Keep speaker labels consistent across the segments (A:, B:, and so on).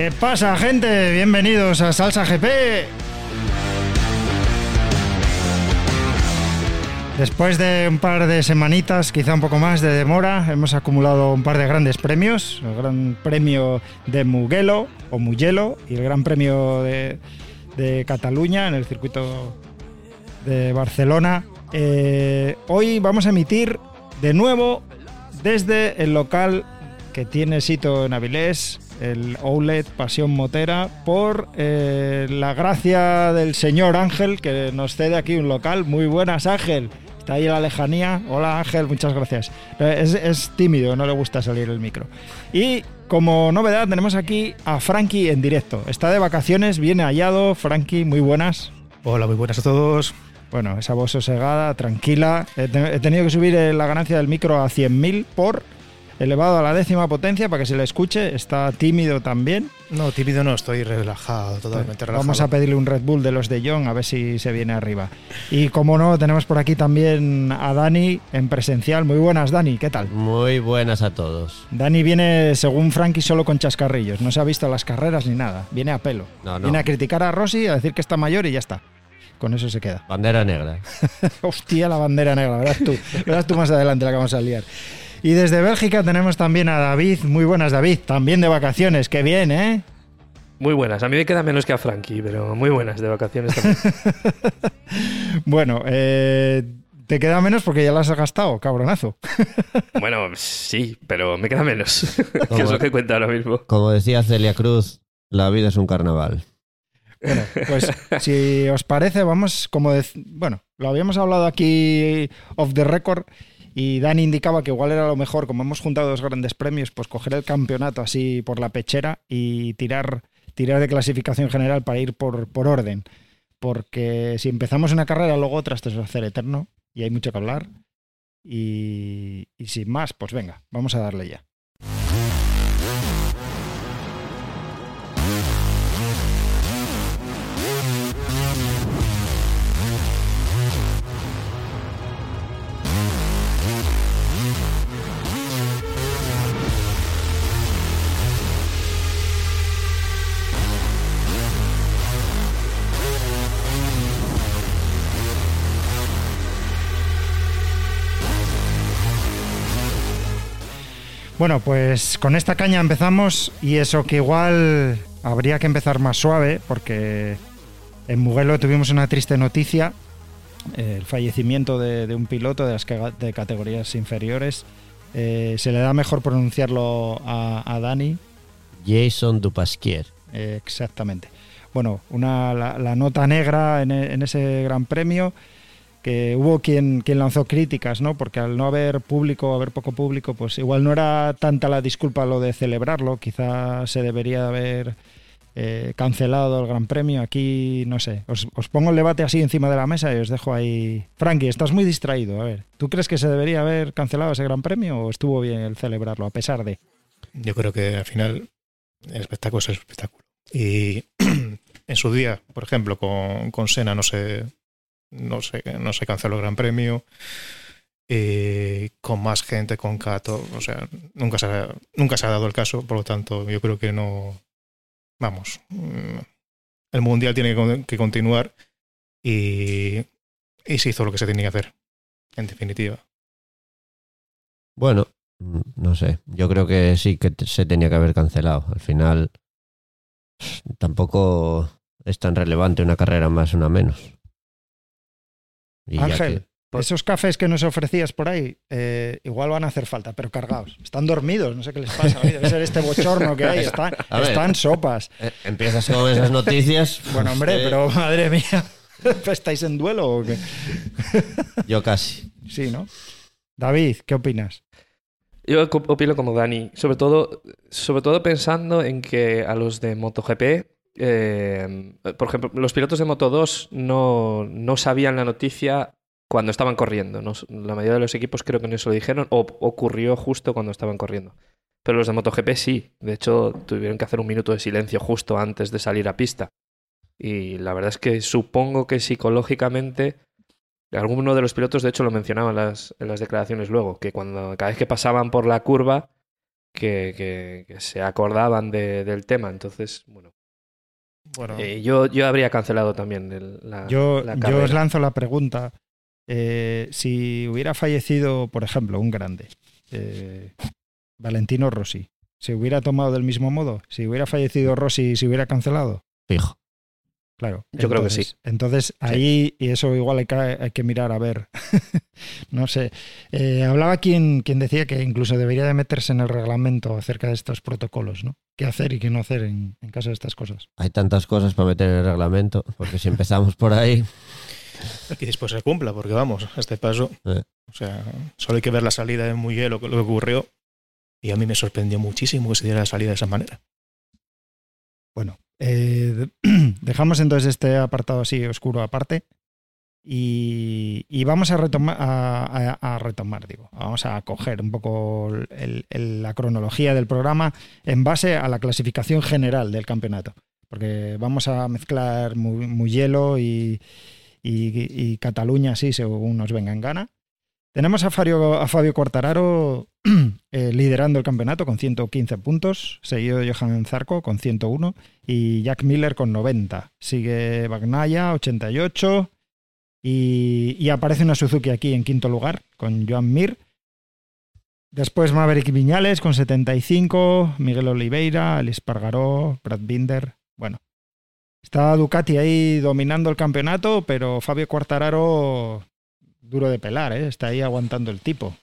A: ¿Qué pasa, gente? Bienvenidos a Salsa GP. Después de un par de semanitas, quizá un poco más de demora, hemos acumulado un par de grandes premios. El Gran Premio de Mugello o Mugello y el Gran Premio de, Cataluña en el circuito de Barcelona. Eh, hoy vamos a emitir de nuevo desde el local que tiene sitio en Avilés, el Outlet Pasión Motera, por eh, la gracia del señor Ángel que nos cede aquí un local. Muy buenas, Ángel. Está ahí en la lejanía. Hola Ángel, muchas gracias. Eh, Es, es tímido, no le gusta salir el micro. Y como novedad tenemos aquí a Frankie en directo. Está de vacaciones, viene hallado. Frankie, muy buenas.
B: Hola, muy buenas a todos.
A: Bueno, esa voz sosegada, tranquila. He tenido que subir eh, la ganancia del micro a 100.000 por elevado a la décima potencia para que se le escuche. Está tímido también.
B: No, tímido no, estoy relajado, totalmente relajado.
A: Vamos a pedirle un Red Bull de los de John a ver si se viene arriba. Y como no, tenemos por aquí también a Dani en presencial. Muy buenas, Dani, ¿qué tal?
C: Muy buenas a todos.
A: Dani viene, según Frankie, solo con chascarrillos. No se ha visto las carreras ni nada. Viene a pelo.
C: No, no.
A: Viene a criticar a Rossi, a decir que está mayor y ya está. Con eso se queda.
C: Bandera negra.
A: Hostia, la bandera negra, verás tú. Verás tú más adelante la que vamos a liar. Y desde Bélgica tenemos también a David. Muy buenas, David. También de vacaciones. Qué bien, ¿eh?
D: Muy buenas. A mí me queda menos que a Frankie, pero muy buenas de vacaciones también.
A: Bueno, eh, te queda menos porque ya las has gastado, cabronazo.
D: bueno, sí, pero me queda menos. que es lo que cuenta ahora mismo.
C: Como decía Celia Cruz, la vida es un carnaval.
A: Bueno, pues si os parece, vamos, como dec- bueno, lo habíamos hablado aquí off the record y Dani indicaba que igual era lo mejor, como hemos juntado dos grandes premios, pues coger el campeonato así por la pechera y tirar, tirar de clasificación general para ir por, por orden. Porque si empezamos una carrera, luego otra, esto se va a hacer eterno y hay mucho que hablar. Y, y sin más, pues venga, vamos a darle ya. Bueno, pues con esta caña empezamos y eso que igual habría que empezar más suave porque en Mugello tuvimos una triste noticia, eh, el fallecimiento de, de un piloto de las de categorías inferiores. Eh, se le da mejor pronunciarlo a, a Dani,
C: Jason Dupasquier.
A: eh, exactamente. Bueno, una, la, la nota negra en, en ese gran premio, que hubo quien, quien lanzó críticas, ¿no? Porque al no haber público, haber poco público, pues igual no era tanta la disculpa lo de celebrarlo, quizá se debería haber eh, cancelado el gran premio. Aquí, no sé, os, os pongo el debate así encima de la mesa y os dejo ahí. Frankie, estás muy distraído, a ver, ¿tú crees que se debería haber cancelado ese gran premio o estuvo bien el celebrarlo, a pesar de...
B: Yo creo que al final el espectáculo es el espectáculo. Y en su día, por ejemplo, con, con Sena no se, no, se, no se canceló el Gran Premio. Eh, con más gente, con Cato, o sea, nunca se, ha, nunca se ha dado el caso, por lo tanto, yo creo que no. Vamos, mm, el mundial tiene que, con- que continuar y, y se hizo lo que se tenía que hacer, en definitiva.
C: Bueno, mm, no sé. Yo creo que sí que se tenía que haber cancelado. Al final, tampoco es tan relevante una carrera más, una menos. Y
A: Ángel,
C: que-
A: esos cafés que nos ofrecías por ahí, eh, igual van a hacer falta, pero cargados. Están dormidos, no sé qué les pasa. Debe ser este bochorno que hay. Están,
C: ver.
A: están sopas.
C: Eh, Empiezas con esas noticias.
A: Bueno, hombre,
C: eh,
A: pero madre mía. ¿Estáis en duelo o qué?
C: Yo casi.
A: Sí, ¿no? David, ¿qué opinas?
D: Yo opino como Dani, sobre todo, sobre todo pensando en que a los de MotoGP, eh, por ejemplo, los pilotos de Moto2 no, no sabían la noticia cuando estaban corriendo. La mayoría de los equipos creo que no se lo dijeron o ocurrió justo cuando estaban corriendo. Pero los de MotoGP sí. De hecho, tuvieron que hacer un minuto de silencio justo antes de salir a pista. Y la verdad es que supongo que psicológicamente alguno de los pilotos, de hecho, lo mencionaba en las, declaraciones luego, que cuando cada vez que pasaban por la curva que, se acordaban de- del tema. Entonces, bueno,
B: Bueno,
D: eh, yo, yo habría cancelado también el- la,
A: Yo,
D: la
A: yo os lanzo la pregunta. eh, si hubiera fallecido, por ejemplo, un grande, eh, Valentino Rossi, ¿se hubiera tomado del mismo modo? Si hubiera fallecido Rossi, ¿se hubiera cancelado?
C: Fijo.
A: Claro.
D: Yo creo que sí.
A: Entonces- Entonces, ahí, y eso igual hay que, hay que mirar a ver. no sé. Eh, hablaba quien, quien decía que incluso debería de meterse en el reglamento acerca de estos protocolos, ¿no? ¿Qué hacer y qué no hacer en, en caso de estas cosas?
C: Hay tantas cosas para meter en el reglamento, porque si empezamos por ahí,
B: que después se cumpla, porque vamos, a este paso.
C: Eh.
B: O sea, solo hay que ver la salida de Mugello, lo que ocurrió. Y a mí me sorprendió muchísimo que se diera la salida de esa manera.
A: Bueno, eh, de- dejamos entonces este apartado así oscuro aparte y, y vamos a retomar, a, retomar, digo, vamos a coger un poco la cronología del programa en base a la clasificación general del campeonato, porque vamos a mezclar Mu- Mugello y, y, y Cataluña así según nos venga en gana. Tenemos a Fabio, a Fabio Quartararo eh, liderando el campeonato con 115 puntos, seguido de Johan Zarco con 101 y Jack Miller con 90. Sigue Bagnaya, 88. Y, y aparece una Suzuki aquí en quinto lugar con Joan Mir. Después Maverick Viñales con 75, Miguel Oliveira, Alice Pargaró, Brad Binder. Bueno, está Ducati ahí dominando el campeonato, pero Fabio Quartararo duro de pelar, ¿eh? está ahí aguantando el tipo.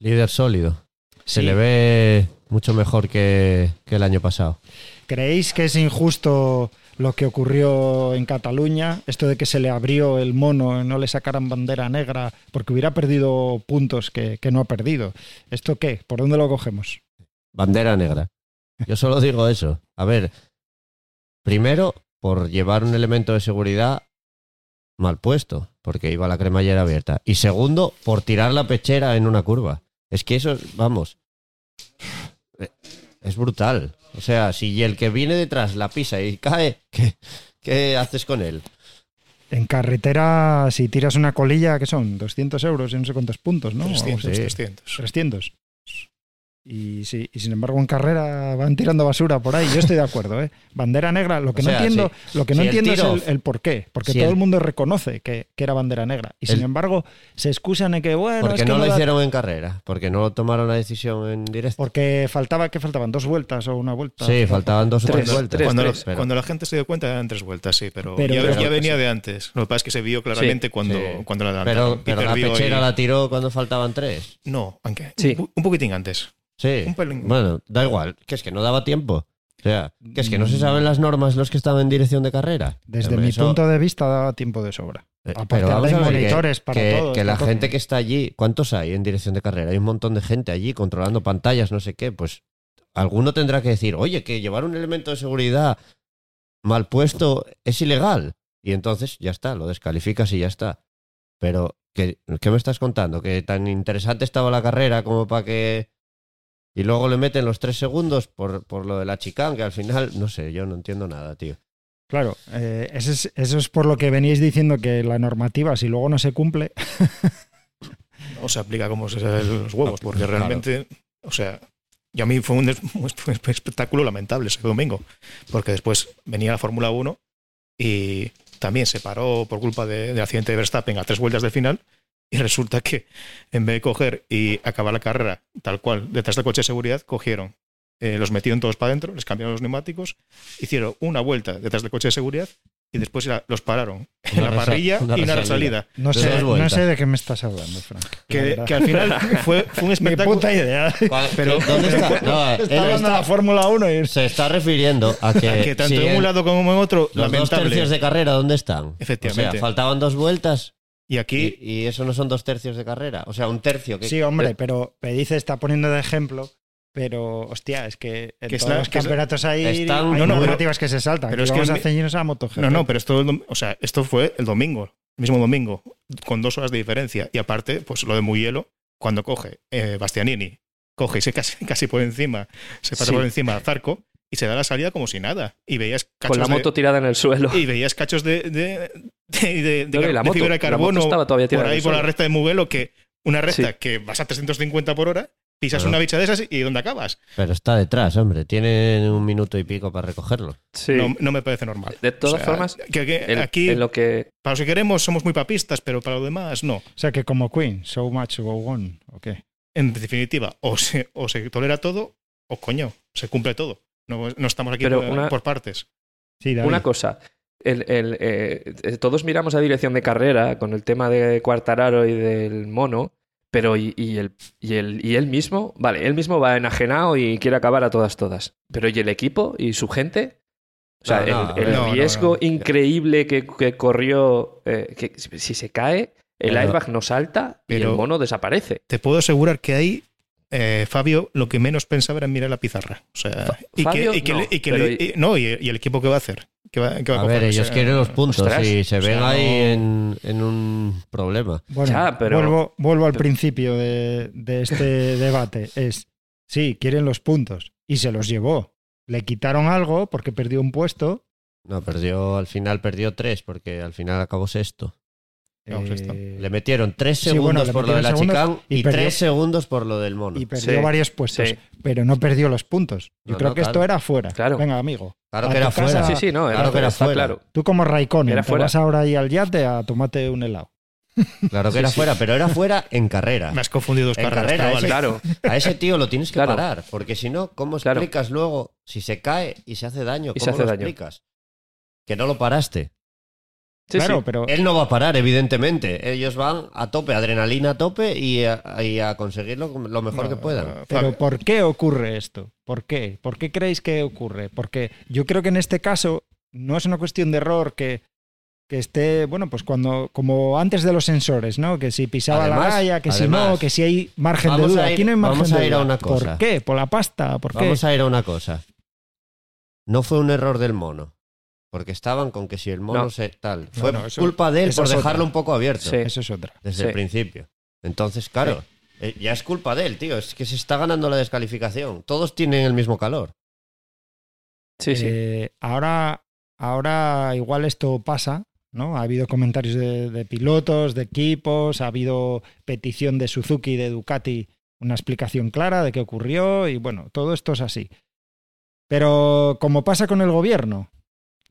C: líder sólido. Se
A: Sí.
C: le ve mucho mejor que, que el año pasado.
A: ¿Creéis que es injusto lo que ocurrió en Cataluña? Esto de que se le abrió el mono, no le sacaran bandera negra, porque hubiera perdido puntos que, que no ha perdido. ¿Esto qué? ¿Por dónde lo cogemos?
C: Bandera negra. Yo solo digo eso. A ver, primero, por llevar un elemento de seguridad mal puesto, porque iba la cremallera abierta. Y segundo, por tirar la pechera en una curva. Es que eso, vamos, eh, es brutal. O sea, si el que viene detrás la pisa y cae, ¿qué, qué haces con él?
A: En carretera, si tiras una colilla, ¿qué son? 200 euros y no sé cuántos puntos, ¿no?
B: 300,
C: sí.
B: 300.
A: 300. Y, sí, y sin embargo en carrera van tirando basura por ahí. Yo estoy de acuerdo, ¿eh? Bandera negra. Lo que
C: O
A: no
C: sea,
A: entiendo, lo que no
C: si
A: entiendo es el, el por qué. Porque
C: si
A: todo
C: el-
A: el mundo reconoce que, que era bandera negra. Y sin embargo se excusan en que, bueno,
C: Porque
A: es que
C: no lo
A: da-
C: hicieron en carrera, porque no tomaron la decisión en directo.
A: Porque faltaba, ¿qué faltaban? ¿Dos vueltas o una vuelta?
C: Sí, faltaban dos o
D: Tres,
C: tres vueltas.
D: tres,
B: Cuando,
D: tres.
B: lo- cuando la gente se dio cuenta eran tres vueltas, sí, pero,
A: Pero-
B: ya,
A: pero-
B: ya venía de antes. Lo que pasa es que se vio claramente cuando,
C: sí.
B: cuando la adelantaron.
C: Pero, pero la pechera la tiró cuando faltaban tres.
B: No, aunque
D: Sí.
B: un, un poquitín antes.
C: Sí.
B: Un pelín.
C: Bueno, da igual, que es que no daba tiempo. O sea, que es que no se saben las normas los que estaban en dirección de carrera.
A: Desde mi
C: eso-
A: punto de vista daba tiempo de sobra.
C: eh,
A: aparte
C: Pero vamos
A: hay
C: a ver que-
A: monitores para
C: que,
A: todo,
C: que
A: está
C: la
A: todo.
C: gente que está allí, ¿cuántos hay en dirección de carrera? Hay un montón de gente allí controlando pantallas, no sé qué. Pues alguno tendrá que decir, oye, que llevar un elemento de seguridad mal puesto es ilegal. Y entonces ya está, lo descalificas y ya está. Pero, ¿qué, qué me estás contando? ¿Que tan interesante estaba la carrera como para que... Y luego le meten los tres segundos por, por lo de la chicane, que al final, no sé, yo no entiendo nada, tío.
A: Claro, eh, eso, es, eso es por lo que veníais diciendo que la normativa, si luego no se cumple,
B: No se aplica como se salen los huevos, porque
A: Claro.
B: realmente, o sea, y a mí fue un, espectáculo lamentable ese domingo, porque después venía la Fórmula 1 y también se paró por culpa de- del accidente de Verstappen a tres vueltas del final. Y resulta que en vez de coger y acabar la carrera tal cual detrás del coche de seguridad, cogieron, eh, los metieron todos para adentro, les cambiaron los neumáticos, hicieron una vuelta detrás del coche de seguridad y después ya los pararon en
C: Una
B: la parrilla
C: una
B: y una
C: resalida.
A: no sé,
C: dos
A: no sé de qué me estás hablando, Frank. la
B: Que, que al final fue, fue un espectáculo.
A: puta idea.
B: Pero-
C: ¿Dónde está? No,
A: Está hablando de
C: está-
A: la Fórmula 1 y
C: se está refiriendo a que,
B: que tanto
C: si
B: en un lado como en otro,
C: los dos
B: lamentable.
C: tercios de carrera, ¿dónde están?
B: Efectivamente.
C: O sea, faltaban dos vueltas
B: Y aquí,
C: y, y eso no son dos tercios de carrera. O sea, un tercio. Que,
A: Sí, hombre, pero Pedice está poniendo de ejemplo, pero hostia, es que en
B: Que
A: todos
B: la-
A: los
B: que
A: campeonatos hay,
B: No, no,
A: normativas que se saltan.
B: pero es que
A: vamos
B: el
A: a
B: mi-
A: ceñirnos a MotoGP.
B: no, no, pero esto, o sea, esto fue el domingo, el mismo domingo, con dos horas de diferencia. Y aparte, pues lo de muy hielo, cuando coge eh, Bastianini, coge y se casi, casi por encima, se pasa
D: Sí.
B: por encima a Zarco y se da la salida como si nada. Y veías cachos
D: Con la
B: de-
D: moto tirada en el suelo.
B: y veías cachos de, de, de, de-
D: No, la
B: de
D: moto-
B: fibra de
D: la moto
B: carbono
D: estaba todavía
B: por ahí por la recta de Mugello que una recta
D: Sí.
B: que vas a 350 por hora pisas una bicha de esas y ¿dónde acabas?
C: Pero está detrás, hombre. Tienen un minuto y pico para recogerlo.
D: Sí.
B: No, no me parece normal.
D: De todas
B: O sea,
D: formas,
B: que- aquí,
D: en lo que
B: para los que queremos, somos muy papistas, pero para lo demás, no.
A: O sea que como Queen, so much go on, ¿o qué?
B: En definitiva, o se, o se tolera todo, o coño, se cumple todo. No, no estamos aquí
D: Pero
B: por,
D: una-
B: por partes.
A: Sí, David.
D: Una cosa, el, el, eh, todos miramos a dirección de carrera con el tema de Cuartararo y del mono, pero y, y el, y, el, y él mismo, vale, él mismo va enajenado y quiere acabar a todas, todas. Pero ¿y el equipo y su gente? O sea,
C: No, no,
D: el, el
B: no, no,
D: riesgo
B: no.
D: increíble que, que corrió, eh, que si si se cae, el
C: Pero-
D: airbag no salta y
B: pero-
D: el mono desaparece.
B: Te puedo asegurar que ahí, eh, Fabio, lo que menos pensaba era en mirar la pizarra. O sea, y,
D: Fabio,
B: que, y que
D: no,
B: y el equipo que va a hacer. Que va, que va
C: A
B: coger,
C: ver,
B: o
C: ellos
B: sea,
C: quieren los puntos
D: ostras,
C: y se
B: o
C: ven
B: sea,
C: ahí
B: no-
C: en, en un problema.
A: Bueno,
D: Ya, pero-
A: vuelvo, vuelvo al principio de, de este debate. Es, sí, quieren los puntos. Y se los llevó. Le quitaron algo porque perdió un puesto.
C: No, perdió, al final perdió tres, porque al final acabó sexto.
A: Eh,
C: Le metieron tres
A: Sí, bueno,
C: segundos por lo de la
A: segundos
C: y,
A: y perdió-
C: tres segundos por lo del mono.
A: y perdió
D: Sí,
A: varios puestos.
D: sí.
A: Pero no perdió los puntos. Yo
C: No,
A: creo
C: no,
A: que esto
C: claro.
A: era fuera.
D: Claro.
A: Venga, amigo.
C: Claro que era
A: casa-
C: fuera.
D: Sí, sí, no,
C: Claro
D: era,
C: que era fuera.
D: claro.
A: Tú como Raikkonen,
D: Era
A: te
D: fuera.
A: vas ahora ahí al yate a tomarte un helado.
C: Claro que
D: Sí,
C: era
D: sí.
C: fuera, pero era fuera en carrera.
B: Me has confundido dos
C: En
B: carreras.
C: carrera, ese-
D: Claro,
C: A ese tío lo tienes que
D: Claro.
C: parar, porque si no, ¿cómo
D: Claro.
C: explicas luego si se cae y se hace daño?
D: Y
C: ¿Cómo
D: se hace
C: lo
D: daño.
C: explicas? Que no lo paraste.
D: Sí,
A: claro,
D: sí.
A: pero
C: Él no va a parar, evidentemente. Ellos van a tope, adrenalina a tope y a, y a conseguirlo lo mejor
B: No,
C: que puedan.
A: Pero ¿por qué ocurre esto? ¿Por qué? ¿Por qué creéis que ocurre? Porque yo creo que en este caso no es una cuestión de error que, que esté, bueno, pues cuando, como antes de los sensores, ¿no? Que si pisaba la raya, que si no, que si hay margen de duda.
C: ir-
A: Aquí no hay margen
C: vamos
A: de
C: a ir a
A: duda.
C: una cosa.
A: ¿Por qué? ¿Por la pasta? ¿Por qué?
C: Vamos a ir a una cosa. No fue un error del mono. Porque estaban con que si el mono
D: No.
C: se tal. Fue
A: no, eso-
C: culpa de él por dejarlo
A: otra.
C: un poco abierto
D: Sí.
A: Eso es otra.
C: desde
D: Sí.
C: el principio. Entonces, claro, eh, ya es culpa de él, tío. Es que se está ganando la descalificación. Todos tienen el mismo calor.
D: Sí, sí.
A: Eh, ahora, ahora igual esto pasa, ¿no? Ha habido comentarios de, de pilotos, de equipos, ha habido petición de Suzuki y de Ducati, una explicación clara de qué ocurrió y bueno, todo esto es así. Pero como pasa con el gobierno,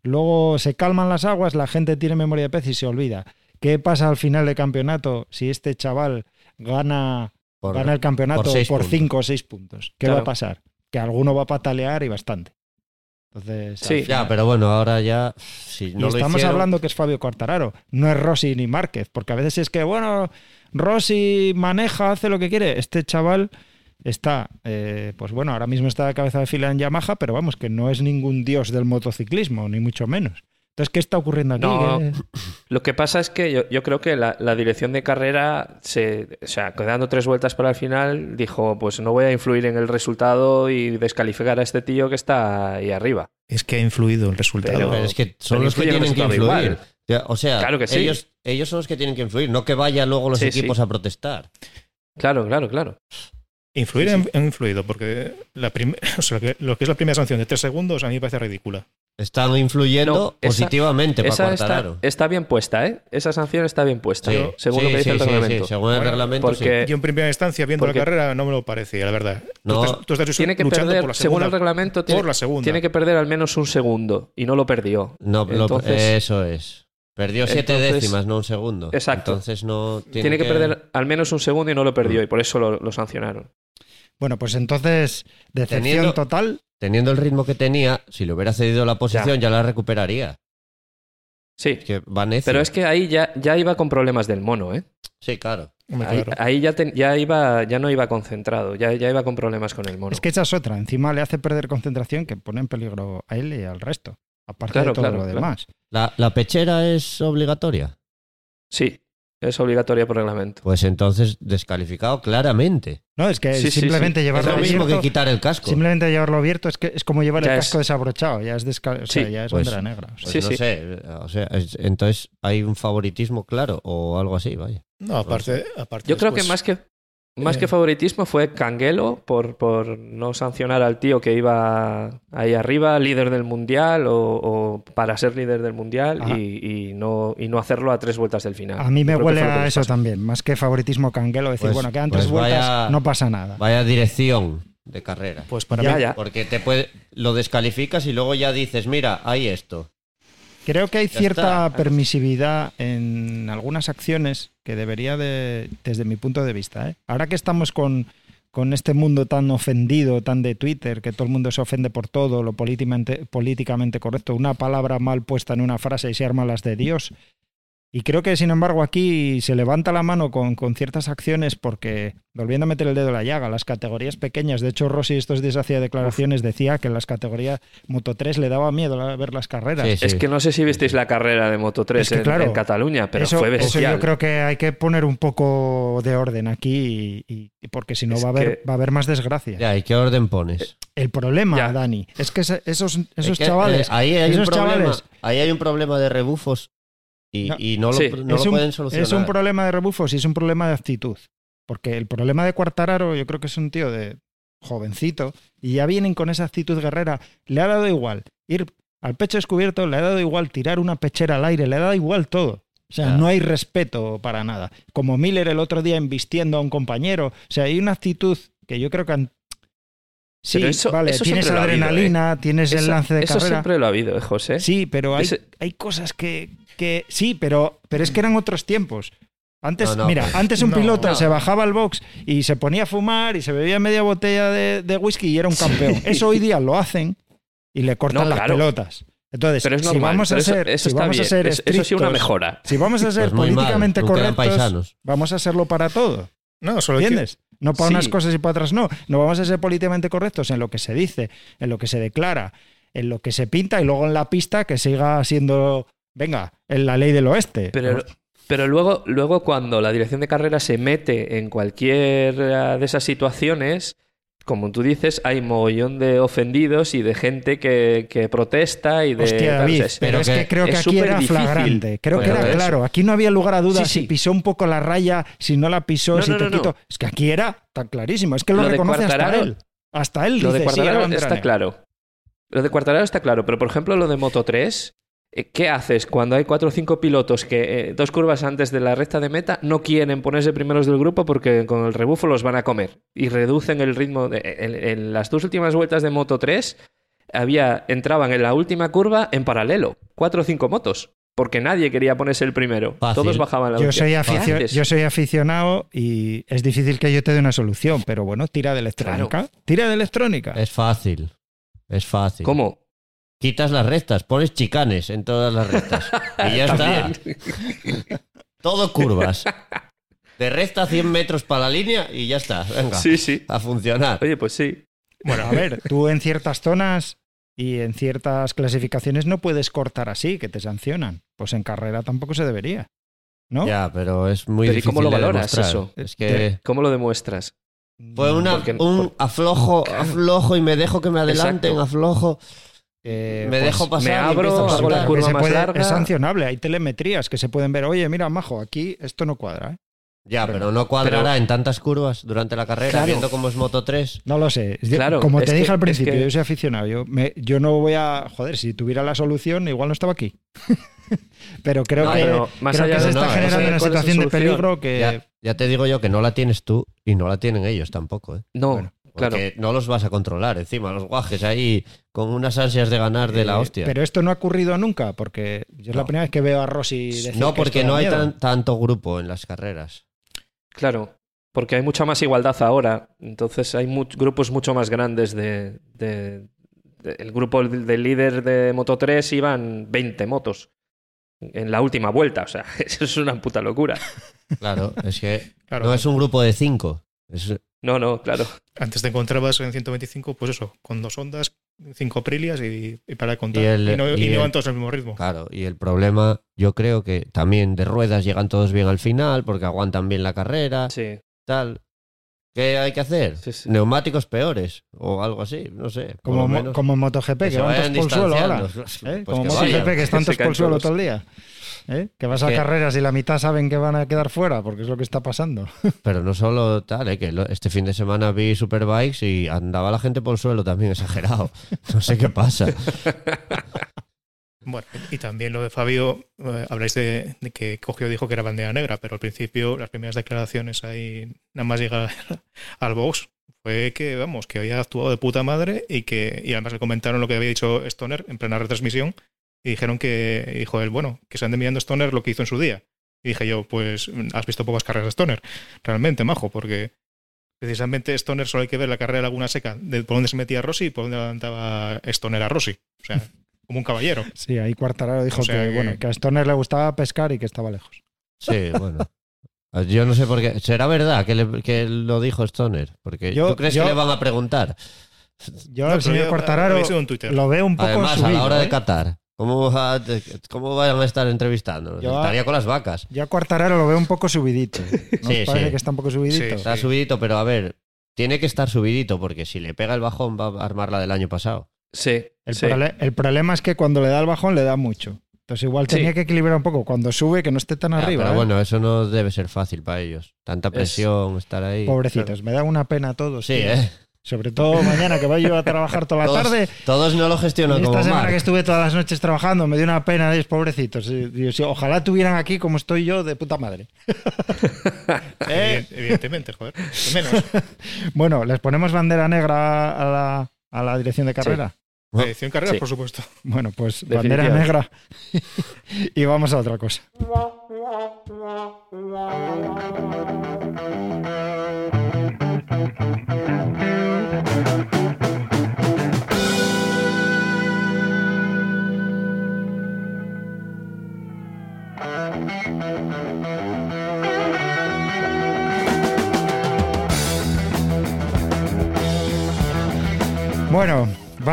A: luego se calman las aguas, la gente tiene memoria de pez y se olvida. ¿Qué pasa al final del campeonato si este chaval gana,
C: Por-
A: gana el campeonato
C: por seis
A: por
C: puntos.
A: 5 o 6 puntos? ¿Qué
D: Claro.
A: va a pasar? Que alguno va a patalear y bastante. Entonces,
D: Sí.
C: Ya, pero bueno, ahora ya. Si
A: y
C: no lo
A: estamos
C: hicieron-
A: hablando que es Fabio Quartararo, no es Rossi ni Márquez, porque a veces es que, bueno, Rossi maneja, hace lo que quiere. Este chaval está, eh, pues bueno, ahora mismo está de cabeza de fila en Yamaha, pero vamos, que no es ningún dios del motociclismo, ni mucho menos. Entonces, ¿qué está ocurriendo aquí?
D: No.
A: ¿Qué-
D: Lo que pasa es que yo, yo creo que la, la dirección de carrera, se, o sea, quedando tres vueltas para el final, dijo, pues no voy a influir en el resultado y descalificar a este tío que está ahí arriba.
B: Es que ha influido el resultado.
D: Pero-
C: Pero es que son los que tienen que influir.
D: igual.
C: O sea,
D: Claro que sí.
C: ellos, ellos son los que tienen que influir, no que vayan luego los
D: Sí,
C: equipos
D: sí.
C: a protestar.
D: Claro, claro, claro.
B: Influir
D: Sí, sí.
B: Han, han influido, porque la prim- o sea, que- lo que es la primera sanción de tres segundos a mí me parece ridícula.
C: Están influyendo
D: No, esa-
C: positivamente para
D: Esa está, bien puesta, ¿eh? Esa sanción está bien puesta,
C: Sí,
D: según
C: sí,
D: lo que dice
C: sí,
D: el
C: sí, sí,
D: reglamento.
C: según el reglamento,
D: porque-
C: sí.
B: Yo en primera instancia, viendo
D: Porque-
B: la carrera, no me lo parecía, la verdad.
C: No.
B: tú estás, tú estás
D: Tiene que
B: luchando
D: perder,
B: por la
D: según
B: segunda,
D: el reglamento, tiene,
B: por la segunda.
D: tiene que perder al menos un segundo y no lo perdió.
C: No, lo-
D: Entonces-
C: eso es. Perdió siete
D: Entonces-
C: décimas, no un segundo.
D: Exacto.
C: Entonces no tiene,
D: Tiene, que, perder al menos un segundo y no lo perdió y por eso lo, lo sancionaron.
A: Bueno, pues entonces, decepción
C: Teniendo-
A: total.
C: Teniendo el ritmo que tenía, si le hubiera cedido la posición ya, la recuperaría.
D: Sí,
C: Es que va necio.
D: pero es que ahí ya, ya iba con problemas del mono, ¿eh?
C: Sí, claro.
D: Ahí,
B: claro.
D: ahí ya, ya, iba, ya no iba concentrado, ya, ya iba con problemas con el mono.
A: Es que esa es otra. Encima le hace perder concentración que pone en peligro a él y al resto. Aparte
D: Claro,
A: de todo
D: claro,
A: lo
D: claro.
A: demás.
C: ¿La, la pechera es obligatoria?
D: Sí, es obligatoria por reglamento.
C: Pues entonces descalificado claramente.
A: No, es que
D: Sí,
A: simplemente
D: sí.
C: Es
A: llevarlo
C: lo mismo
A: abierto.
C: que quitar el casco.
A: Simplemente llevarlo abierto es que es como llevar
D: Ya
A: el
D: es-
A: casco desabrochado, ya es, desca- o sea,
D: Sí,
A: ya es
C: pues-
A: bandera negra. o sea.
C: Pues
D: Sí,
C: no
D: sí.
C: sé, o sea, es- entonces hay un favoritismo claro o algo así, vaya.
B: No, aparte, aparte
D: Yo creo que más que Más
A: Eh.
D: que favoritismo fue Canguelo por, por no sancionar al tío que iba ahí arriba, líder del mundial o, o para ser líder del mundial y, y no, y no hacerlo a tres vueltas del final.
A: A mí me
D: Yo
A: huele a eso también, más que favoritismo canguelo, decir,
C: Pues-
A: bueno, quedan
C: pues
A: tres vueltas,
C: vaya-
A: no pasa nada.
C: Vaya dirección de carrera.
B: Pues para
D: Ya,
B: mí,
D: ya.
C: Porque te puede, lo descalificas y luego ya dices, mira, hay esto.
A: Creo que hay
C: Ya
A: cierta
C: está.
A: permisividad en algunas acciones que debería de, desde mi punto de vista. ¿eh? Ahora que estamos con, con este mundo tan ofendido, tan de Twitter, que todo el mundo se ofende por todo, lo políticamente, políticamente correcto, una palabra mal puesta en una frase y se arma las de Dios. Y creo que, sin embargo, aquí se levanta la mano con, con ciertas acciones porque, volviendo a meter el dedo en la llaga, las categorías pequeñas, de hecho Rossi estos días hacía declaraciones, decía que en las categorías Moto 3 le daba miedo a ver las carreras.
C: Sí, sí.
D: Es que no sé si visteis la carrera de Moto 3
A: Es que,
D: en,
A: claro,
D: en Cataluña, pero
A: eso,
D: fue
A: eso
D: bestial.
A: yo creo que hay que poner un poco de orden aquí y, y- y porque si no va a haber
D: que-
A: va a haber más desgracia.
C: Ya, ¿y qué orden pones?
A: El problema,
D: Ya.
A: Dani, es que esos, esos
C: Es que,
A: chavales,
C: eh, ahí, hay un problema,
A: chavales
C: ahí hay un problema de rebufos y
A: No.
C: y no,
D: Sí.
C: lo, no
A: es,
C: lo
A: un,
C: pueden solucionar.
A: es un problema de rebufos y es un problema de actitud. Porque el problema de Cuartararo, yo creo que es un tío de jovencito y ya vienen con esa actitud guerrera. Le ha dado igual ir al pecho descubierto, le ha dado igual tirar una pechera al aire, le ha dado igual todo. O sea, no hay respeto para nada. Como Miller el otro día embistiendo a un compañero. O sea, hay una actitud que yo creo que... han- Sí,
D: eso-
A: vale,
D: eso
A: tienes
D: habido,
A: adrenalina, tienes el
D: Eso-
A: lance de
D: eso
A: carrera.
D: siempre lo ha habido, ¿eh, José.
A: Sí, pero hay,
D: Ese-
A: hay cosas que, que- Sí, pero, pero es que eran otros tiempos. Antes,
C: No, no,
A: mira,
C: pues-
A: antes un
B: no,
A: piloto
D: no.
A: se bajaba al box y se ponía a fumar y se bebía media botella de, de whisky y era un campeón. Eso hoy día lo hacen y le cortan
D: No,
A: las
D: claro.
A: pelotas. Entonces,
D: Pero es
A: si vamos a
D: pero eso-
A: ser,
D: eso
A: si
D: está
A: vamos a ser
D: Es- eso sí una
A: estrictos,
D: mejora.
A: Si vamos a ser
C: Pues mal,
A: políticamente correctos,
C: paisanos.
A: vamos a hacerlo para todo.
B: no, solo que,
A: ¿Entiendes? No para
D: Sí.
A: unas cosas y para otras no. No vamos a ser políticamente correctos en lo que se dice, en lo que se declara, en lo que se pinta y luego en la pista que siga siendo, venga, en la ley del oeste.
D: Pero, pero luego, luego cuando la dirección de carrera se mete en cualquiera de esas situaciones, como tú dices, hay mogollón de ofendidos y de gente que, que protesta y de...
A: Hostia, David, pero
C: pero
A: es que
C: que
A: creo que aquí era
D: difícil.
A: flagrante. Creo que era claro. Aquí no había lugar a dudas
D: Sí, sí.
A: si pisó un poco la raya, si no la pisó,
D: No,
A: si
D: no,
A: te
D: no.
A: Es que aquí era tan clarísimo. Es que lo,
D: Lo
A: reconoce hasta él. Hasta él
D: Lo de
A: sí, bandera
D: está claro. Lo de Quartararo está claro, pero por ejemplo lo de Moto 3, eh, ¿qué haces cuando hay cuatro o cinco pilotos que eh, dos curvas antes de la recta de meta no quieren ponerse primeros del grupo porque con el rebufo los van a comer y reducen el ritmo? de- en, en las dos últimas vueltas de Moto 3 había, entraban en la última curva en paralelo, cuatro o cinco motos. Porque nadie quería ponerse el primero.
C: Fácil.
D: Todos bajaban la
A: Yo
D: velocidad.
A: soy, yo soy aficionado y es difícil que yo te dé una solución, pero bueno, tira de electrónica. Tira de electrónica.
C: Es fácil. Es fácil.
D: ¿Cómo?
C: Quitas las rectas, pones chicanes en todas las rectas. Y ya está. Todo curvas. De recta 100 metros para la línea y ya está. Venga.
D: Sí, sí.
C: A funcionar.
D: Oye, pues sí.
A: Bueno, a ver, tú en ciertas zonas y en ciertas clasificaciones no puedes cortar así, que te sancionan. Pues en carrera tampoco se debería. ¿No?
C: Ya, pero es muy
D: Pero ¿y
C: difícil
D: cómo lo valoras eso?
C: Es que
D: ¿Cómo lo demuestras?
C: una-
D: Porque-
C: un
D: por-
C: aflojo, aflojo y me dejo que me adelanten,
D: Exacto.
C: aflojo.
A: Eh,
C: me
A: pues,
C: dejo pasar.
D: me abro, hago la curva
A: que se
D: más
A: puede-
D: larga.
A: Es sancionable, hay telemetrías que se pueden ver. Oye, mira, majo, aquí esto no cuadra. ¿eh?
C: Ya, pero no cuadrará en tantas curvas durante la carrera,
D: Claro.
C: viendo cómo es Moto 3.
A: No lo sé.
D: Claro,
A: Como te
D: que-
A: dije al
D: es
A: principio,
D: que-
A: yo soy aficionado. Yo, me- yo no voy a. Joder, si tuviera la solución, igual no estaba aquí. pero creo
C: No,
A: que,
D: pero más
A: creo
D: allá
A: que
D: de-
A: se está
C: no,
A: generando una situación de peligro que.
C: Ya, ya te digo yo que no la tienes tú y no la tienen ellos tampoco. ¿eh?
D: No,
A: Bueno,
D: claro.
C: Porque no los vas a controlar encima, los guajes ahí con unas ansias de ganar de la
A: eh,
C: hostia.
A: Pero esto no ha ocurrido nunca, porque yo es la primera vez que veo a Rossi decir
C: no,
A: que
C: porque no hay
A: miedo.
C: tan- tanto grupo en las carreras.
D: Claro, porque hay mucha más igualdad ahora. Entonces hay mu- grupos mucho más grandes de, de- de- El grupo del del líder de Moto 3 iban 20 motos en la última vuelta. O sea, eso es una puta locura.
C: Claro, es que
A: Claro.
C: no es un grupo de cinco. Es-
D: No, no, claro.
B: antes te encontrabas en 125, pues eso, con dos ondas, cinco aprilias y, y para contar.
C: Y
B: Y,
C: el-
B: no, y
C: y
B: no
C: el-
B: van todos al mismo ritmo.
C: claro, y el problema, yo creo que también de ruedas llegan todos bien al final, porque aguantan bien la carrera,
D: Sí.
C: tal. ¿Qué hay que hacer?
D: Sí, sí.
C: Neumáticos peores o algo así, no sé.
A: Como, mo- como en MotoGP, que, van todos por el suelo ahora. ¿eh?
C: Pues
A: como
C: que
A: MotoGP, que están
D: Que
A: todos por el suelo todo el día. ¿Eh? Que vas a
C: Que-
A: carreras y la mitad saben que van a quedar fuera, porque es lo que está pasando.
C: Pero no solo tal, ¿eh? que este fin de semana vi Superbikes y andaba la gente por el suelo también exagerado. No sé qué pasa.
B: Bueno, y también lo de Fabio, eh, habláis de, de que cogió dijo que era bandera negra, pero al principio las primeras declaraciones ahí, nada más llegar al box, fue que, vamos, que había actuado de puta madre y que y además le comentaron lo que había dicho Stoner en plena retransmisión y dijeron que, y dijo él, bueno, que se ande mirando Stoner lo que hizo en su día. Y dije yo, pues has visto pocas carreras de Stoner, realmente, majo, porque precisamente Stoner solo hay que ver la carrera de Laguna Seca, de por dónde se metía Rossi y por dónde levantaba Stoner a Rossi. O sea, como un caballero.
A: Sí, ahí Cuartararo dijo
B: O sea
A: que,
B: que-
A: bueno, que a Stoner le gustaba pescar y que estaba lejos.
C: Sí, bueno. Yo no sé por qué. ¿Será verdad que, le- que lo dijo Stoner? Porque
A: Yo-
C: ¿tú crees
A: yo-
C: que le van a preguntar?
A: Yo
B: No,
A: al
B: pero
A: señor
B: yo-
A: Cuartararo
B: Twitter.
A: lo veo un poco
C: Además, a la hora
A: ¿eh?
C: de Qatar, ¿cómo, va- ¿cómo van a estar entrevistando?
A: Yo-
C: Estaría con las vacas.
A: Yo a Cuartararo lo veo un poco subidito. ¿No
C: Sí,
A: os parece
C: sí.
A: que está un poco subidito?
B: Sí.
C: Está subidito, pero a ver, tiene que estar subidito porque si le pega el bajón va a armar la del año pasado.
D: Sí,
A: El,
D: sí.
A: prole- el problema es que cuando le da el bajón le da mucho. Entonces igual
D: Sí.
A: tenía que equilibrar un poco. Cuando sube, que no esté tan
C: Ah,
A: arriba.
C: pero
A: ¿eh?
C: bueno, eso no debe ser fácil para ellos. Tanta presión, estar ahí.
A: Pobrecitos, me da una pena a todos.
C: Sí,
A: tío.
C: ¿eh?
A: Sobre todo mañana que voy yo a trabajar toda la
C: Todos,
A: tarde.
C: todos no lo gestionan
A: esta
C: como
A: semana que estuve todas las noches trabajando, me dio una pena de ellos, pobrecitos. Ojalá tuvieran aquí como estoy yo, de puta madre. ¿Eh?
B: Evident- Evidentemente, joder. Menos.
A: Bueno, les ponemos bandera negra a la, a la dirección de carrera.
B: Edición carreras,
D: Sí.
B: por supuesto.
A: Bueno, pues bandera negra. y vamos a otra cosa.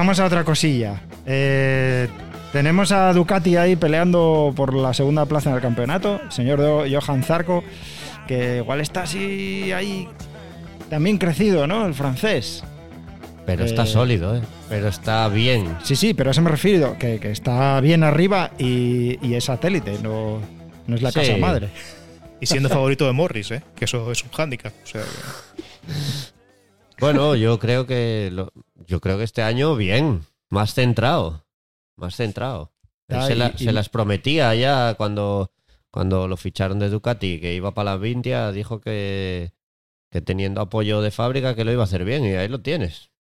A: Vamos a otra cosilla. Eh, tenemos a Ducati ahí peleando por la segunda plaza en el campeonato. El señor Johan Zarco, que igual está así ahí también crecido, ¿no? El francés.
C: Pero está
A: Eh,
C: sólido, ¿eh? Pero está bien.
A: Sí, sí, pero a eso me refiero, que, que está bien arriba y, y es satélite, no, no es la
C: Sí.
A: casa madre.
B: Y siendo favorito de Morris, ¿eh? que eso es un hándicap. O sea, que-
C: Bueno, yo creo que lo- yo creo que este año bien, más centrado, más centrado. Él
A: Ah,
C: se,
A: y-
C: la-
A: y-
C: se las prometía ya cuando, cuando lo ficharon de Ducati, que iba para la Vintia, dijo que, que teniendo apoyo de fábrica que lo iba a hacer bien y ahí lo tienes.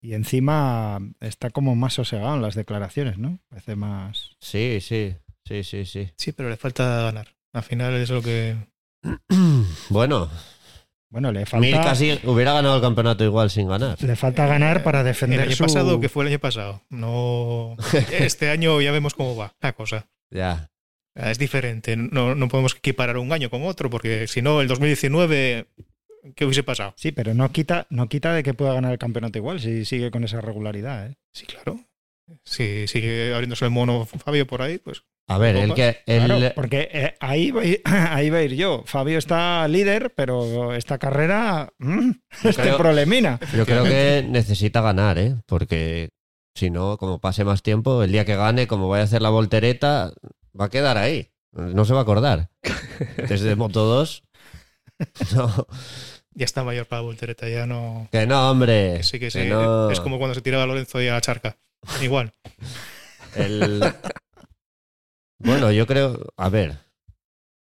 A: Y encima está como más sosegado en las declaraciones, ¿no? Parece más...
C: Sí, sí, sí, sí, sí.
B: sí, pero le falta ganar. Al final es lo que.
C: Bueno,
A: Bueno, le
C: Mir
A: falta,
C: casi hubiera ganado el campeonato igual sin ganar.
A: le falta ganar para defender
B: El año
A: su...
B: pasado, que fue el año pasado. No. Este año ya vemos cómo va la cosa.
C: Ya.
B: Es diferente. No, no podemos equiparar un año con otro, porque si no, el 2019, ¿qué hubiese pasado?
A: Sí, pero no quita, no quita de que pueda ganar el campeonato igual si sigue con esa regularidad. ¿eh?
B: Sí, claro. Si sigue abriéndose el mono Fabio por ahí, pues.
C: A ver, el que el,
A: Claro, porque eh, ahí, va a ir, ahí va a ir yo. Fabio está líder, pero esta carrera, mm, este
C: creo-
A: problemina.
C: Yo creo que necesita ganar, ¿eh? Porque si no, como pase más tiempo, el día que gane, como vaya a hacer la voltereta, va a quedar ahí. No se va a acordar. Desde Moto 2. No,
B: Ya está mayor para la voltereta, ya no.
C: que no, hombre.
B: Que sí, que sí.
C: que no.
B: Es como cuando se tiraba Lorenzo y a la charca. Igual.
C: El- Bueno, yo creo. A ver.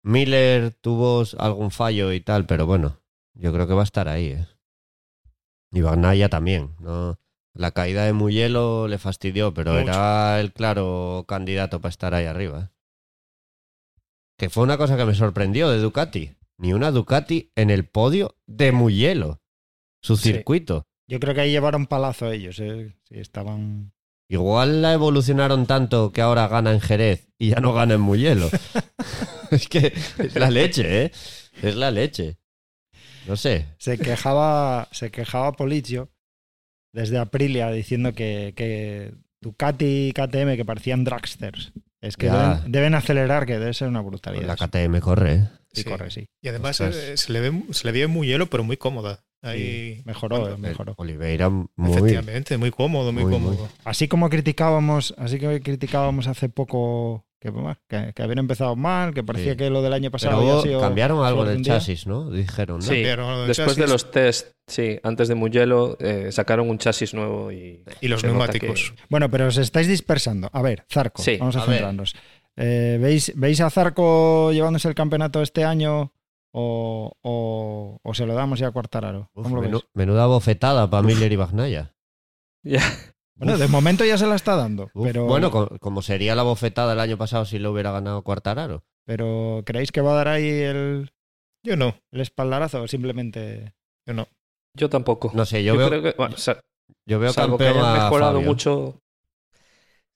C: Miller tuvo algún fallo y tal, pero bueno, yo creo que va a estar ahí, ¿eh? Y Bagnaia también, ¿no? La caída de Muyelo le fastidió, pero
B: Mucho.
C: era el claro candidato para estar ahí arriba. Que fue una cosa que me sorprendió de Ducati. Ni una Ducati en el podio de Muyelo. Su
A: Sí.
C: circuito.
A: Yo creo que ahí llevaron palazo ellos. ¿eh? Sí, estaban.
C: Igual la evolucionaron tanto que ahora gana en Jerez y ya no gana en Muyelo. es que es la leche, ¿eh? Es la leche. No sé.
A: Se quejaba, se quejaba Polizio desde Aprilia diciendo que, que Ducati y KTM que parecían dragsters. Es que deben, deben acelerar, que debe ser una brutalidad.
C: La KTM corre, ¿eh?
A: Sí,
B: Sí.
A: corre, sí.
B: Y además eh, se, le ve, se le ve muy hielo, pero muy cómoda. Ahí,
A: Mejoró, eh, mejoró.
C: Oliveira muy...
B: Efectivamente, muy cómodo, muy,
C: Muy,
B: cómodo.
A: Así como criticábamos, así que criticábamos hace poco que, bueno, que, que habían empezado mal, que parecía
C: Sí.
A: que lo del año pasado
C: Pero
A: había sido
C: cambiaron algo
A: flor
C: en
A: de
C: el
A: un día.
C: chasis, ¿no? Dijeron, ¿no?
D: Sí,
B: del
D: después de los test, sí, antes de Mugello, eh, sacaron un chasis nuevo y...
B: Y los neumáticos.
A: Bueno, pero os estáis dispersando. A ver, Zarco,
D: Sí,
A: vamos a, centrarnos. Eh, ¿veis, ¿Veis a Zarco llevándose el campeonato este año o, o- o se lo damos ya a Cuartararo?
C: Menuda bofetada para Miller y Bagnaya.
D: Ya.
A: Bueno, de momento ya se la está dando, pero,
C: Bueno, co- como sería la bofetada el año pasado si lo hubiera ganado Cuartararo.
A: pero ¿creéis que va a dar ahí el,
B: Yo no,
A: el espaldarazo o simplemente...
B: yo no.
D: Yo tampoco.
C: No sé, yo,
D: Yo,
C: veo,
D: creo que, bueno, sa-
C: yo veo
D: salvo que hayan
C: a
D: mejorado
C: Fabio.
D: mucho...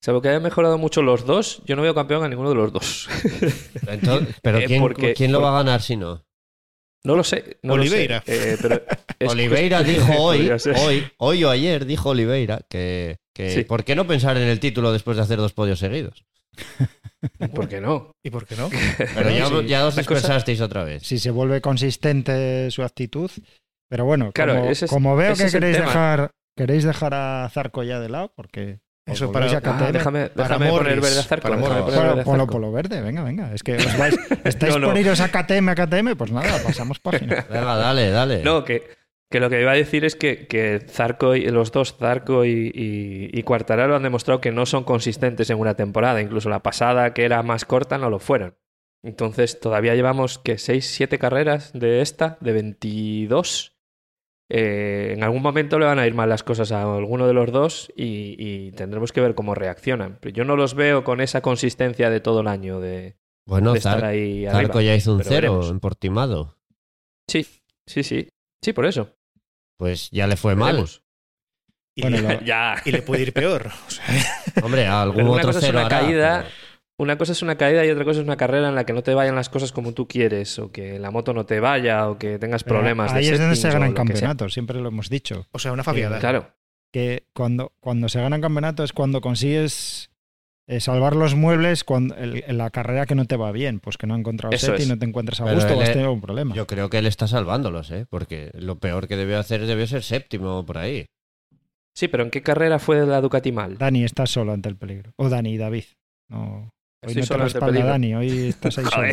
D: Salvo que hayan mejorado mucho los dos, yo no veo campeón a ninguno de los dos.
C: Entonces- pero
D: Eh,
C: ¿quién,
D: porque-
C: quién lo
D: por-
C: va a ganar si no?
D: No lo sé. no lo sé,
B: Oliveira.
D: eh, pero es-
C: Oliveira dijo hoy, hoy, hoy o ayer, dijo Oliveira que, que
D: Sí.
C: ¿por qué no pensar en el título después de hacer dos podios seguidos?
D: ¿Por qué no?
B: ¿Y por qué no?
C: Pero ya,
A: sí.
C: ya os dispersasteis otra vez.
A: si se vuelve consistente su actitud. Pero bueno,
D: Claro,
A: como,
D: es-
A: como veo que queréis dejar, queréis dejar a Zarco ya de lado, porque
B: Eso
A: volvéis
B: para-
D: Ah,
A: KTM.
D: déjame,
B: Para
D: déjame poner
B: Morris,
D: verde a Zarco.
B: para
D: poner
A: Polo,
D: verde
A: venga, venga. Es que os vais, estáis
D: No, no.
A: por iros a KTM, a KTM, pues nada, pasamos página.
C: Venga, dale, dale.
D: No, que, que lo que iba a decir es que, que Zarco y los dos, Zarco y, y, y Quartararo, han demostrado que no son consistentes en una temporada. Incluso la pasada, que era más corta, no lo fueron. Entonces, todavía llevamos que 6, 7 carreras de esta, de 22. Eh, en algún momento le van a ir mal las cosas a alguno de los dos y, y tendremos que ver cómo reaccionan. Pero yo no los veo con esa consistencia de todo el año de,
C: bueno,
D: de estar
C: Zar-
D: ahí arriba.
C: Zarco ya hizo un
D: pero
C: cero
D: veremos.
C: en Portimado.
D: Sí, sí, sí. Sí, por eso.
C: Pues ya le fue mal.
B: Y,
A: Bueno,
B: le,
A: lo-
D: ya.
B: y le puede ir peor. O sea,
C: Hombre, algún
D: Pero una
C: otro
D: es
C: cero
D: una
C: hará,
D: caída,
C: pero-
D: Una cosa es una caída y otra cosa es una carrera en la que no te vayan las cosas como tú quieres, o que la moto no te vaya, o que tengas
A: Pero
D: problemas.
A: Ahí
D: de
A: es donde se ganan campeonatos, siempre lo hemos dicho.
B: o sea, una fabiada.
D: Claro,
A: Que cuando, cuando se ganan campeonatos es cuando consigues eh, salvar los muebles cuando, el- en la carrera que no te va bien, pues que no has encontrado
D: Eso
A: set y no te encuentras a
C: Pero
A: gusto o has tenido un problema.
C: Yo creo que él está salvándolos, ¿eh? Porque lo peor que debió hacer debió ser séptimo por ahí.
D: sí, pero ¿en qué carrera fue la Ducati mal?
A: Dani, estás solo ante el peligro. O Dani y David. No, hoy
D: Estoy
A: no te respalda. Dani, hoy estás ahí solo.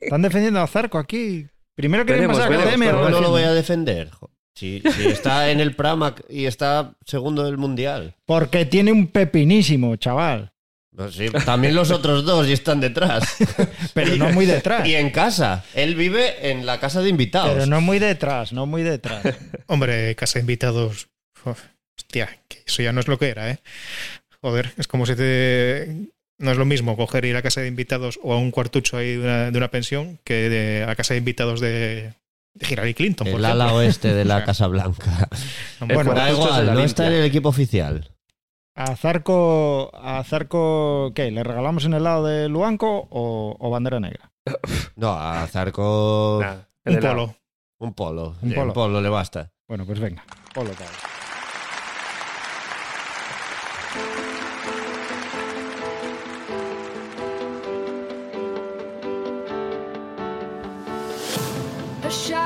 A: Están defendiendo a Zarco aquí. Primero quieren pasar a
D: veremos,
A: Academia,
C: ¿Cómo
A: luego
C: no lo voy a defender? Si, si está en el Pramac y está segundo del Mundial.
A: Porque tiene un pepinísimo, chaval.
C: Pues sí, también los otros dos y están detrás.
A: Pero no muy detrás.
C: Y en casa. Él vive en la casa de invitados.
A: Pero no muy detrás, no muy detrás.
B: Hombre, casa de invitados. Uf, hostia, que eso ya no es lo que era, ¿eh? Joder, es como si te. No es lo mismo coger ir a casa de invitados o a un cuartucho ahí de una, de una pensión que de, a casa de invitados de, de Hillary Clinton, por
C: el
B: ejemplo.
C: ala oeste de la Casa Blanca.
A: Bueno,
C: da igual, no está en el equipo oficial.
A: A Zarco, a Zarco ¿qué? ¿Le regalamos en el lado de Luanco o, o bandera negra?
C: No, a Zarco
B: un polo.
C: un polo.
A: Un polo.
C: Un polo le basta.
A: Bueno, pues venga. Polo para
E: A shot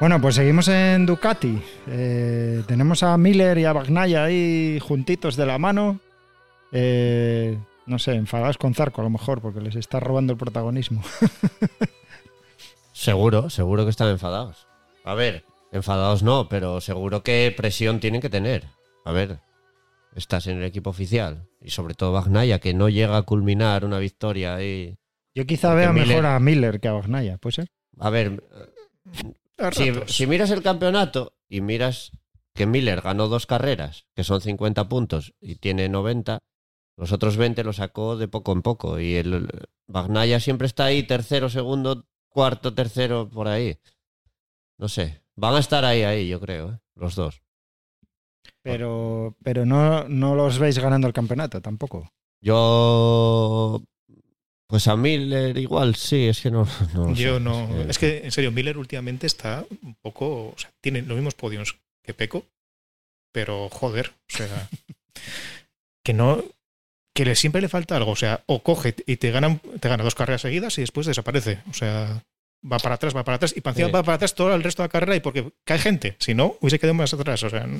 A: Bueno, pues seguimos en Ducati. Eh, tenemos a Miller y a Bagnaya ahí juntitos de la mano. Eh, no sé, enfadados con Zarco a lo mejor, porque les está robando el protagonismo.
C: Seguro, seguro que están enfadados. A ver, enfadados no, pero seguro que presión tienen que tener. A ver, estás en el equipo oficial. Y sobre todo Bagnaya, que no llega a culminar una victoria ahí.
A: Yo quizá
C: Porque
A: vea
C: Miller-
A: mejor a Miller que a Bagnaya, ¿puede ser?
C: A ver, si, miras el campeonato y miras que Miller ganó dos carreras, que son 50 puntos, y tiene 90, los otros 20 los sacó de poco en poco. Y el Bagnaya siempre está ahí, tercero, segundo, cuarto, tercero, por ahí. No sé. Van a estar ahí, ahí, yo creo, ¿eh? los dos.
A: Pero, pero no, no los veis ganando el campeonato tampoco.
C: Yo. Pues a Miller igual sí, es que no. no lo
B: Yo
C: sé,
B: no.
C: es que-
B: Es que, en serio, Miller últimamente está un poco. O sea, tiene los mismos podios que Peco, pero joder, o sea. que no. Que le, siempre le falta algo. O sea, o coge y te gana, te gana dos carreras seguidas y después desaparece. O sea, va para atrás, va para atrás y
C: Sí.
B: va para atrás todo el resto de la carrera y porque cae gente. Si no, hubiese quedado más atrás. O sea, es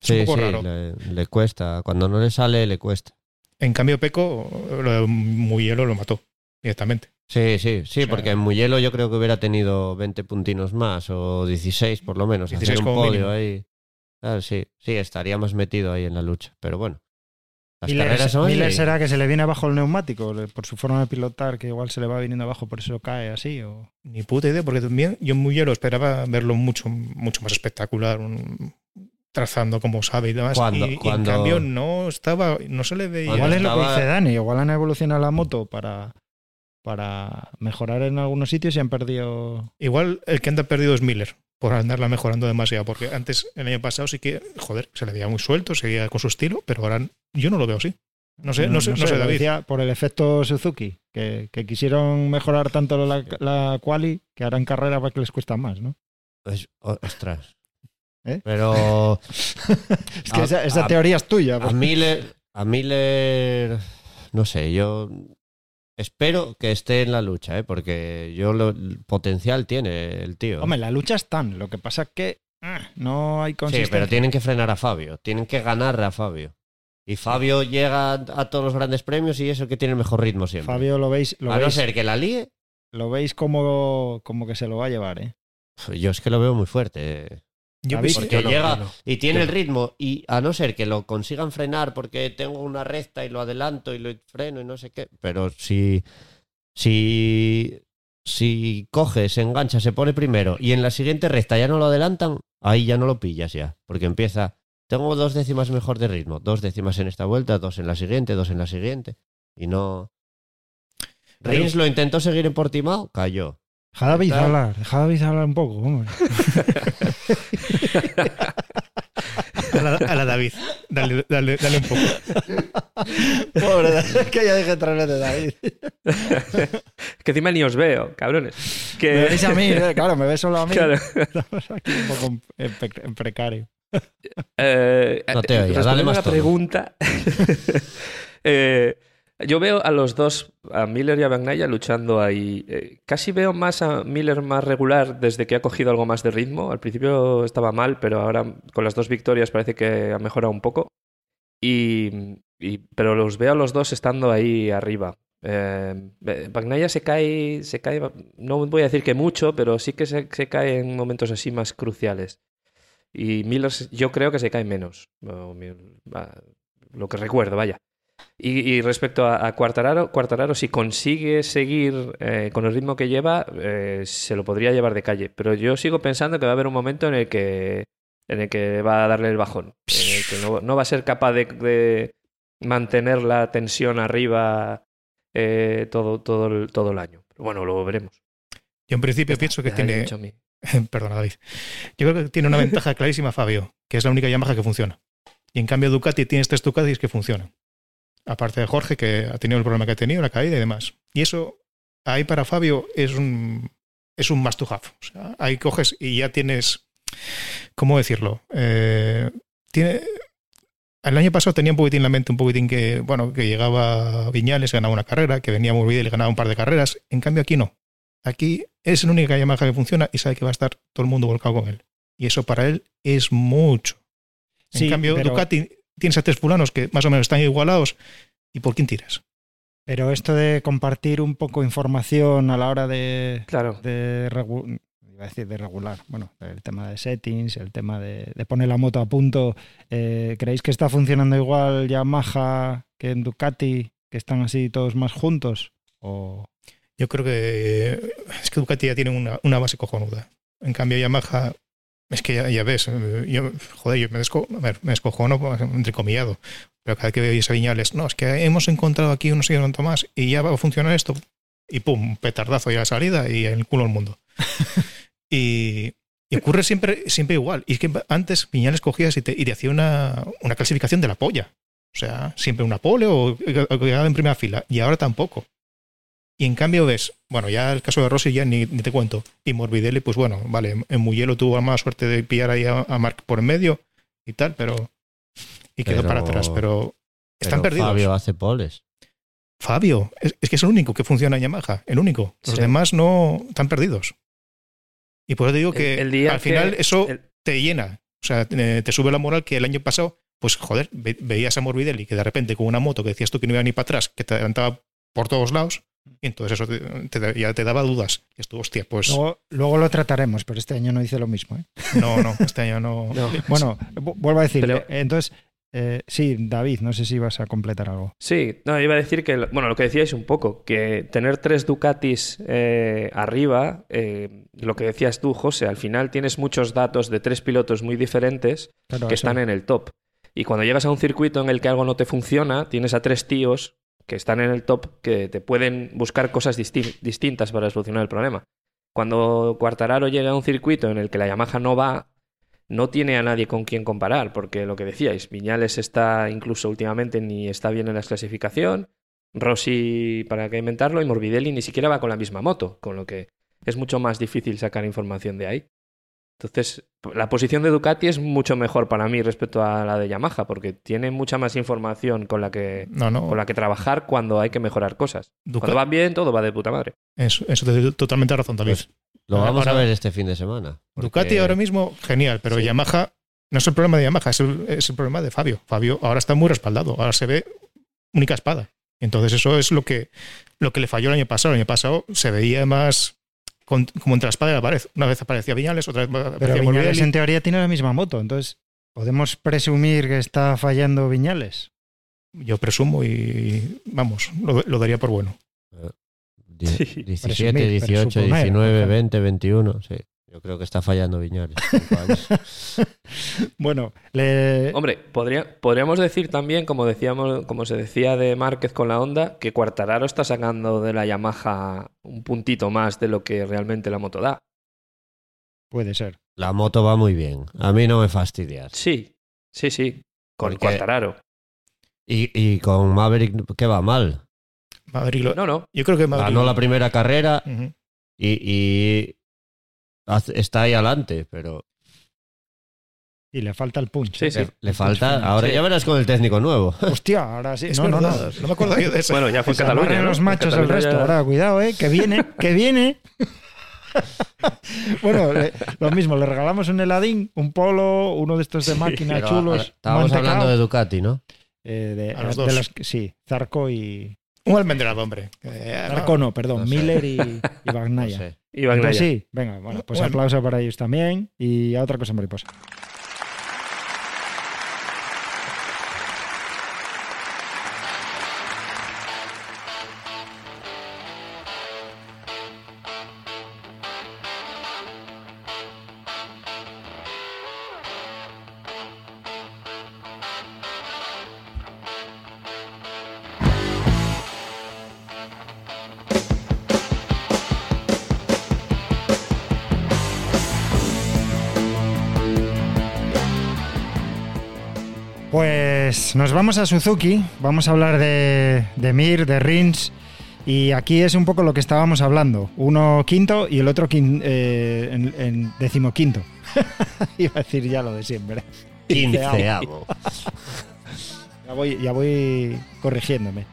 C: Sí,
B: un poco
C: sí,
B: raro.
C: Le, le cuesta. Cuando no le sale, le cuesta.
B: En cambio, Peco, lo de Muyelo lo mató directamente.
C: Sí, sí, sí,
B: O sea-
C: porque en Muyelo yo creo que hubiera tenido 20 puntinos más o 16 por lo menos.
B: 16
C: hacer un
B: como
C: podio
B: mínimo.
C: ahí. Ah, sí, sí, estaría más metido ahí en la lucha. Pero bueno. Las
A: Miller,
C: carreras son.
A: Miller
C: y-
A: será que se le viene abajo el neumático por su forma de pilotar, que igual se le va viniendo abajo, por eso cae así. O...
B: Ni puta idea, porque también yo en Muyelo esperaba verlo mucho, mucho más espectacular, un- trazando como sabe y demás.
C: Cuando-
B: y, en cambio no estaba, no se le veía.
A: Igual es lo que dice Dani, igual han evolucionado la moto para, para mejorar en algunos sitios y han perdido.
B: Igual el que anda perdido es Miller, por andarla mejorando demasiado, porque antes, el año pasado sí que, joder, se le veía muy suelto, seguía con su estilo, pero ahora yo no lo veo así. No sé, no, sé, no sé, David.
A: decía por el efecto Suzuki, que, que quisieron mejorar tanto la, la quali que ahora en carrera va que les cuesta más, ¿no?
C: Es- o- ostras.
A: ¿Eh?
C: Pero
A: Es que
C: A-
A: esa, esa
C: a-
A: teoría es tuya.
C: a Miller, a Miller, no sé, yo espero que esté en la lucha, ¿eh? porque yo lo, el potencial tiene el tío.
A: Hombre, la lucha están, lo que pasa es que ah, no hay
C: sí,
A: consistencia.
C: pero tienen que frenar a Fabio, tienen que ganar a Fabio. Y Fabio llega a todos los grandes premios y es el que tiene el mejor ritmo siempre.
A: Fabio lo veis, lo
C: a no ser que la líe,
A: lo veis como, como que se lo va a llevar, ¿eh?
C: yo es que lo veo muy fuerte.
B: Yo
C: Porque
D: no,
C: llega
D: no.
C: y tiene el ritmo y a no ser que lo consigan frenar porque tengo una recta y lo adelanto y lo freno y no sé qué, pero si si si coge, se engancha, se pone primero y en la siguiente recta ya no lo adelantan, ahí ya no lo pillas ya, porque empieza tengo dos décimas mejor de ritmo, dos décimas en esta vuelta, dos en la siguiente, dos en la siguiente y no Rins lo intentó seguir en Portimao, cayó.
A: Deja a David hablar, deja a David hablar un poco, hombre.
B: a, la, a la David, dale, dale, dale un poco.
A: Pobre, es que ya dije tres veces David.
D: que encima ni os veo, cabrones.
A: Me veis a mí, eh, claro, me ves solo a mí.
D: Claro.
A: Estamos aquí un poco en, en pre- en precario.
D: Eh,
C: No te
D: eh,
C: oía, dale más
D: la pregunta. eh, yo veo a los dos, a Miller y a Bagnaia, luchando ahí. Eh, casi veo más a Miller más regular desde que ha cogido algo más de ritmo. Al principio estaba mal, pero ahora con las dos victorias parece que ha mejorado un poco. Y, pero los veo a los dos estando ahí arriba. Eh, Bagnaia se cae, se cae, no voy a decir que mucho, pero sí que se, cae en momentos así más cruciales. Y Miller yo creo que se cae menos. Lo que recuerdo, vaya. Y, y respecto a, a Quartararo, Quartararo si consigue seguir eh, con el ritmo que lleva, eh, se lo podría llevar de calle. Pero yo sigo pensando que va a haber un momento en el que, en el que va a darle el bajón. En el que no, no va a ser capaz de, de mantener la tensión arriba eh, todo, todo, el, todo el año. Pero bueno, lo veremos.
B: Yo en principio pienso que tiene. Perdona, David. Yo creo que tiene una ventaja clarísima Fabio, que es la única Yamaha que funciona. Y en cambio Ducati tienes tres Ducatis que funcionan. Aparte de Jorge, que ha tenido el problema que ha tenido, la caída y demás. Y eso, ahí para Fabio, es un, es un must to have. O sea, ahí coges y ya tienes, ¿cómo decirlo? Eh, tiene, el año pasado tenía un poquitín en la mente, un poquitín que, bueno, que llegaba Viñales, ganaba una carrera, que venía muy bien y ganaba un par de carreras. En cambio aquí no. Aquí es la única Yamaha que funciona y sabe que va a estar todo el mundo volcado con él. Y eso para él es mucho. En
A: Sí,
B: cambio,
A: pero-
B: Ducati tienes a tres fulanos que más o menos están igualados. ¿Y por quién tiras?
A: Pero esto de compartir un poco información a la hora de,
D: Claro.
A: de, regu- iba a decir de regular, bueno, el tema de settings, el tema de, de poner la moto a punto, eh, ¿creéis que está funcionando igual Yamaha que en Ducati, que están así todos más juntos? O
B: Yo creo que es que Ducati ya tiene una, una base cojonuda. En cambio, Yamaha, es que ya, ya ves, eh, yo, joder, yo me, desco, me descojono entrecomillado. Pero cada vez que veo a Viñales, no, es que hemos encontrado aquí unos tanto más y ya va a funcionar esto. y pum, petardazo ya de salida y el culo al mundo. y, y ocurre siempre, siempre igual. Y es que antes Viñales cogías y te, y te hacía una, una clasificación de la polla. O sea, siempre una pole o, o quedaba en primera fila. Y ahora tampoco. Y en cambio ves, bueno, ya el caso de Rossi ya ni, ni te cuento. Y Morbidelli, pues bueno, vale, en Mugello tuvo la mala suerte de pillar ahí a, a Mark por en medio y tal, pero. Y quedó
C: Pero-
B: para atrás, pero. Están
C: Pero
B: perdidos.
C: Fabio hace poles.
B: Fabio, es, es que es el único que funciona en Yamaha, el único. Los
D: Sí.
B: demás no están perdidos. Y por eso te digo que
D: El- el día
B: al final eso
D: el-
B: te llena. O sea, te, te sube la moral que el año pasado, pues joder, ve- veías a Morbidelli que de repente con una moto que decías tú que no iba ni para atrás, que te adelantaba por todos lados, y entonces eso te, te- ya te daba dudas. Y esto, hostia, pues
A: Luego, luego lo trataremos, pero este año no dice lo mismo. ¿eh?
B: no, no, este año no.
D: No.
A: Bueno, vu- vuelvo a decir,
D: Pero-
A: eh, entonces, eh, sí, David, no sé si vas a completar algo.
D: Sí, no, iba a decir que, bueno, lo que decíais un poco, que tener tres Ducatis eh, arriba, eh, lo que decías tú, José, al final tienes muchos datos de tres pilotos muy diferentes
A: Claro,
D: que
A: eso.
D: están en el top. Y cuando llegas a un circuito en el que algo no te funciona, tienes a tres tíos que están en el top que te pueden buscar cosas disti- distintas para solucionar el problema. Cuando Quartararo llega a un circuito en el que la Yamaha no va, no tiene a nadie con quien comparar, porque lo que decíais, Viñales está incluso últimamente ni está bien en la clasificación, Rossi, para qué inventarlo, y Morbidelli ni siquiera va con la misma moto, con lo que es mucho más difícil sacar información de ahí. Entonces, la posición de Ducati es mucho mejor para mí respecto a la de Yamaha, porque tiene mucha más información con la que,
B: No, no.
D: con la que trabajar cuando hay que mejorar cosas.
B: Duca-
D: Cuando va bien, todo va de puta madre.
B: Eso, eso te doy totalmente razón, David.
C: Pues, Lo
B: Ahora-
C: vamos a ver este fin de semana. porque-
B: Ducati ahora mismo, genial, pero
C: Sí.
B: Yamaha no es el problema de Yamaha, es el, es el problema de Fabio. Fabio ahora está muy respaldado, ahora se ve única espada. Entonces eso es lo que, lo que le falló el año pasado. El año pasado se veía más con- como entre la espada y la pared. Una vez aparecía Viñales, otra vez
A: Pero
B: aparecía
A: Viñales
B: Morbidelli.
A: en teoría tiene la misma moto, entonces, ¿podemos presumir que está fallando Viñales?
B: Yo presumo y vamos, lo, lo daría por bueno.
C: Die-
D: Sí.
C: 17,
A: Presumir,
C: 18,
A: presuponer,
C: 19,
A: por
C: 20, 21. Sí. Yo creo que está fallando Viñales.
A: Bueno, le...
D: Hombre, podría- podríamos decir también, como decíamos, como se decía de Márquez con la Honda, que Quartararo está sacando de la Yamaha un puntito más de lo que realmente la moto da.
A: puede ser.
C: La moto va muy bien. A mí no me fastidias.
D: Sí, sí, sí. Con
C: Porque-
D: Quartararo.
C: Y, y con Maverick, ¿qué va mal?
B: Maverick lo-
D: No, no.
B: yo creo que Maverick-
C: Ganó la primera carrera y, está ahí adelante, pero
A: Y le falta el punch.
D: Sí,
A: ¿eh?
D: sí.
C: le, le falta. Ahora
D: Sí.
C: ya verás con el técnico nuevo.
A: Hostia, ahora sí.
B: Es
A: no, no, no.
B: verdad, no me acuerdo yo de eso.
D: Bueno, ya fue en Cataluña. ¿no?
A: los machos el resto.
D: ya-
A: Ahora, cuidado, ¿eh? Que viene, que viene. bueno, le- lo mismo, le regalamos un heladín, un polo, uno de estos de máquina chulos.
C: estábamos hablando de Ducati, ¿no?
A: Eh, de,
B: A los
A: de
B: dos.
A: los sí, Zarco y.
B: Un almendrado, hombre. Eh,
A: Zarco no, perdón,
C: no sé.
A: Miller y, y
C: No
A: Bagnaia.
C: sé.
D: Y.
A: Entonces sí, venga, bueno, pues
B: Bueno.
A: aplauso para ellos también y a otra cosa mariposa. Pues nos vamos a Suzuki, vamos a hablar de, de Mir, de Rins, y aquí es un poco lo que estábamos hablando. Uno quinto y el otro quin- eh, en, en decimoquinto. Iba a decir ya lo de siempre.
C: Quinceavo.
A: Ya voy, ya voy corrigiéndome.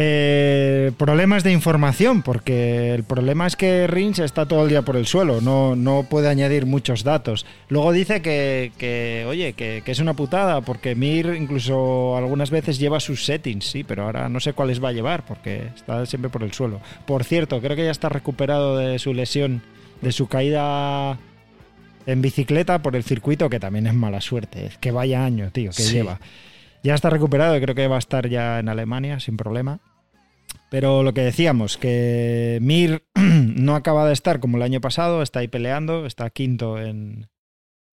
A: Eh, problemas de información, porque el problema es que Rins está todo el día por el suelo, no, no puede añadir muchos datos. Luego dice que, que, oye, que, que es una putada, porque Mir incluso algunas veces lleva sus settings, sí, pero ahora no sé cuáles va a llevar, porque está siempre por el suelo. Por cierto, creo que ya está recuperado de su lesión, de su caída en bicicleta por el circuito, que también es mala suerte, es que vaya año, tío, que
D: Sí.
A: lleva. Ya está recuperado y creo que va a estar ya en Alemania sin problema. Pero lo que decíamos, que Mir no acaba de estar como el año pasado, está ahí peleando, está quinto en,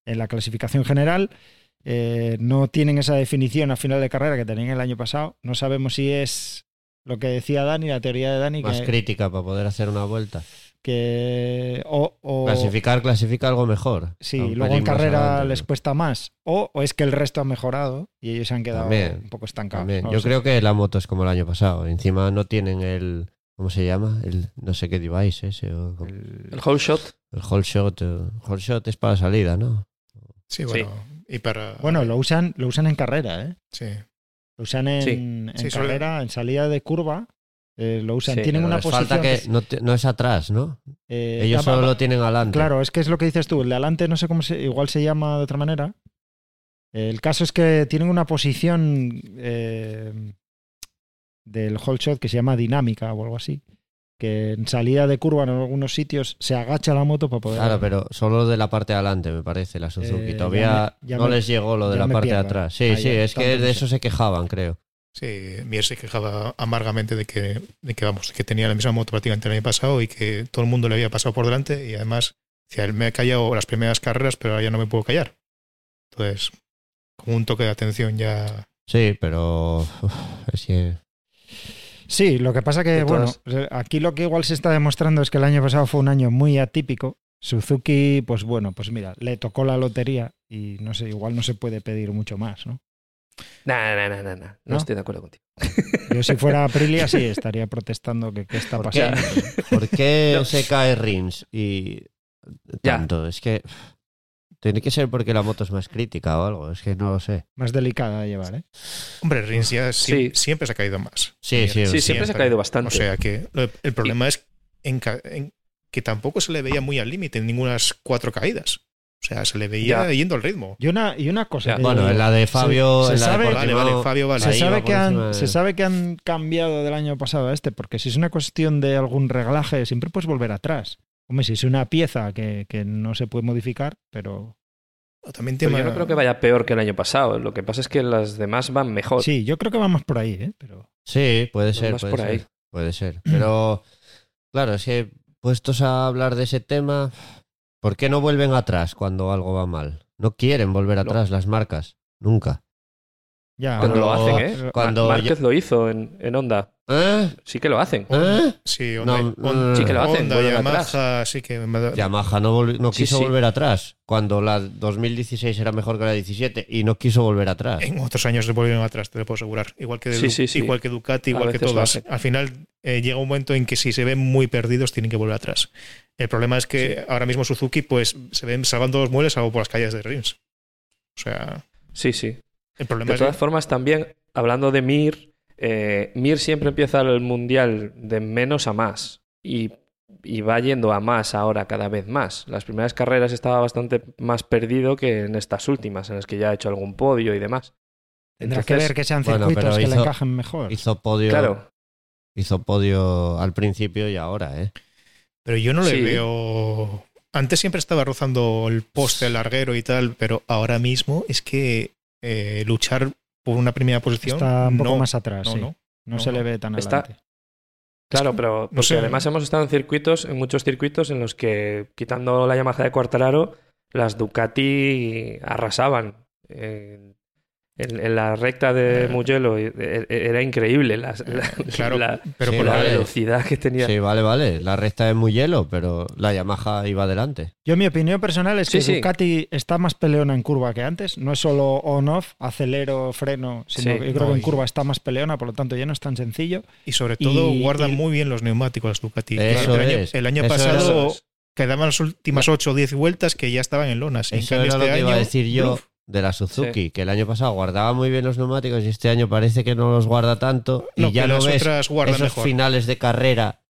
A: en la clasificación general. Eh, no tienen esa definición a final de carrera que tenían el año pasado. No sabemos si es lo que decía Dani, la teoría de Dani,
C: Más
A: que,
C: crítica para poder hacer una vuelta.
A: Que o, o-
C: Clasificar, clasifica algo mejor.
A: sí, luego en carrera les cuesta más, o, o es que el resto ha mejorado y ellos se han quedado
C: También,
A: un poco estancados. No
C: Yo
A: sé.
C: creo que la moto es como el año pasado. Encima no tienen el. ¿Cómo se llama? El no sé qué device ese. O,
A: El-
D: El whole shot.
C: el whole shot. eh, whole shot es para salida, ¿no?
B: Sí, bueno. Y para.
A: Bueno, lo usan, lo usan en carrera, ¿eh?
B: Sí.
A: Lo usan en,
D: Sí.
A: en
B: Sí, suele-
A: carrera, en salida de curva. Eh, lo usan.
D: Sí,
A: Tienen una posición.
C: falta que no, es atrás, ¿no?
A: eh,
C: Ellos solo lo tienen adelante.
A: Claro, es que es lo que dices tú. El de adelante no sé cómo se. Igual se llama de otra manera. El caso es que tienen una posición eh, del whole shot que se llama dinámica o algo así. Que en salida de curva en algunos sitios se agacha la moto para poder.
C: Claro, pero solo de la parte de adelante, me parece, la Suzuki. Todavía
A: ya me- ya
C: no
A: me-
C: les llegó lo de la parte
A: pierdo.
C: de atrás. Sí,
A: Ah,
C: sí, es que de eso se quejaban, creo.
B: Sí, Mier se quejaba amargamente de que, de que, vamos, que tenía la misma moto prácticamente el año pasado y que todo el mundo le había pasado por delante y además, decía, él me ha callado las primeras carreras, pero ahora ya no me puedo callar. Entonces, como un toque de atención ya.
C: Sí, pero. uf, es que.
A: Sí, lo que pasa que, bueno,
D: todas-
A: aquí lo que igual se está demostrando es que el año pasado fue un año muy atípico. Suzuki, pues bueno, pues mira, le tocó la lotería y no sé, igual no se puede pedir mucho más, ¿no?
D: Nah, nah, nah, nah, nah. No,
A: ¿No?
D: estoy de acuerdo contigo.
A: Yo si fuera Aprilia sí estaría protestando que qué está
C: ¿Por qué,
A: pasando.
C: ¿Por qué
D: No.
C: se cae Rins y
D: Ya.
C: tanto? Es que. Tiene que ser porque la moto es más crítica o algo. Es que no lo sé.
A: Más delicada de llevar, ¿eh?
B: Hombre, Rins ya
D: Sí.
B: sie- siempre se ha caído más.
C: Sí, sí,
D: Sí, siempre se ha caído bastante.
B: O sea que lo- el problema es en ca- en que tampoco se le veía muy al límite en ninguna cuatro caídas. O sea, se le veía
D: Ya.
B: yendo al ritmo.
A: Y una, y una cosa. Que-
C: Bueno, en la de Fabio.
A: se sabe-
B: Vale,
C: Portimao,
B: vale, Fabio, vale.
A: se sabe, que han,
C: encima de-
A: se sabe que han cambiado del año pasado a este, porque si es una cuestión de algún reglaje, siempre puedes volver atrás. Hombre, si es una pieza que, que no se puede modificar, pero
B: También
D: Pero yo no creo que vaya peor que el año pasado. Lo que pasa es que las demás van mejor.
A: sí, yo creo que vamos por ahí, ¿eh? Pero
C: Sí, puede ser.
D: más
C: Puede
D: por
C: ser,
D: ahí.
C: puede ser. Pero, claro, es que puestos a hablar de ese tema, ¿por qué no vuelven atrás cuando algo va mal? No quieren volver atrás las marcas. Nunca.
A: Ya.
D: Cuando lo hacen, ¿eh?
C: Cuando
D: Márquez lo hizo en, en Honda.
C: ¿Eh?
D: Sí que lo hacen.
C: ¿Eh?
B: Sí, Honda,
C: No,
B: Honda-
C: sí
D: que lo hacen,
B: Honda,
D: vuelven
B: Yamaha, sí que me
C: Yamaha no, volvi- no
D: Sí,
C: quiso
D: sí.
C: volver atrás cuando la 2016 era mejor que la 17 y no quiso volver atrás.
B: En otros años se volvieron atrás, te lo puedo asegurar. Igual que,
D: Sí,
B: Du-
D: sí, sí.
B: igual que Ducati, igual que todas. Al final eh, llega un momento en que si se ven muy perdidos tienen que volver atrás. El problema es que ahora mismo Suzuki pues se ven salvando los muebles algo por las calles de Rins. O sea,
D: Sí, sí.
B: El problema
D: De
B: es
D: todas formas, también, hablando de Mir, eh, Mir siempre empieza el mundial de menos a más. Y, y va yendo a más ahora cada vez más. Las primeras carreras estaba bastante más perdido que en estas últimas, en las que ya ha hecho algún podio y demás.
A: Tendrá
D: Entonces,
A: que ver que sean
C: bueno,
A: circuitos
C: pero
A: que le
C: hizo-
A: encajen mejor.
C: Hizo podio,
D: Claro,
C: hizo podio al principio y ahora, ¿eh?
B: Pero yo no le
D: Sí.
B: veo. Antes siempre estaba rozando el poste, el larguero y tal, pero ahora mismo es que eh, luchar por una primera posición.
A: Está un poco
B: no,
A: más atrás,
B: no,
A: sí.
B: no.
A: No,
B: no,
A: se
B: no.
A: le ve tan
D: Está-
A: adelante.
D: claro, pero
B: no
D: porque
B: sé.
D: además hemos estado en circuitos, en muchos circuitos en los que, quitando la Yamaha de Quartararo, las Ducati arrasaban. En, en- en la recta de
B: Eh.
D: Mugello e- e- era increíble la, la-
B: Claro,
D: la-
B: pero
C: Sí,
B: por
D: la
C: vale.
D: velocidad que tenía.
C: Sí, vale, vale. La recta es muy hielo, pero la Yamaha iba adelante.
A: Yo, mi opinión personal es que
D: Sí.
A: Ducati está más peleona en curva que antes. No es solo on-off, acelero, freno, sino
D: Sí.
A: que yo creo
B: No,
A: que en curva está más peleona, por lo tanto ya no es tan sencillo.
B: Y sobre todo
A: Y-
B: guardan
A: y-
B: muy bien los neumáticos las Ducati.
C: Eso
B: el año,
C: es,
B: el año
C: eso
B: pasado
D: es.
B: quedaban las últimas 8 o 10 vueltas que ya estaban en lonas. Y en
C: Eso
B: cambio
C: era lo
B: este
C: que iba a
B: año,
C: decir yo. De la Suzuki, que el año pasado guardaba muy bien los neumáticos y este año parece que no los guarda tanto y ya
B: las
C: ves esos
B: mejor.
C: finales de carrera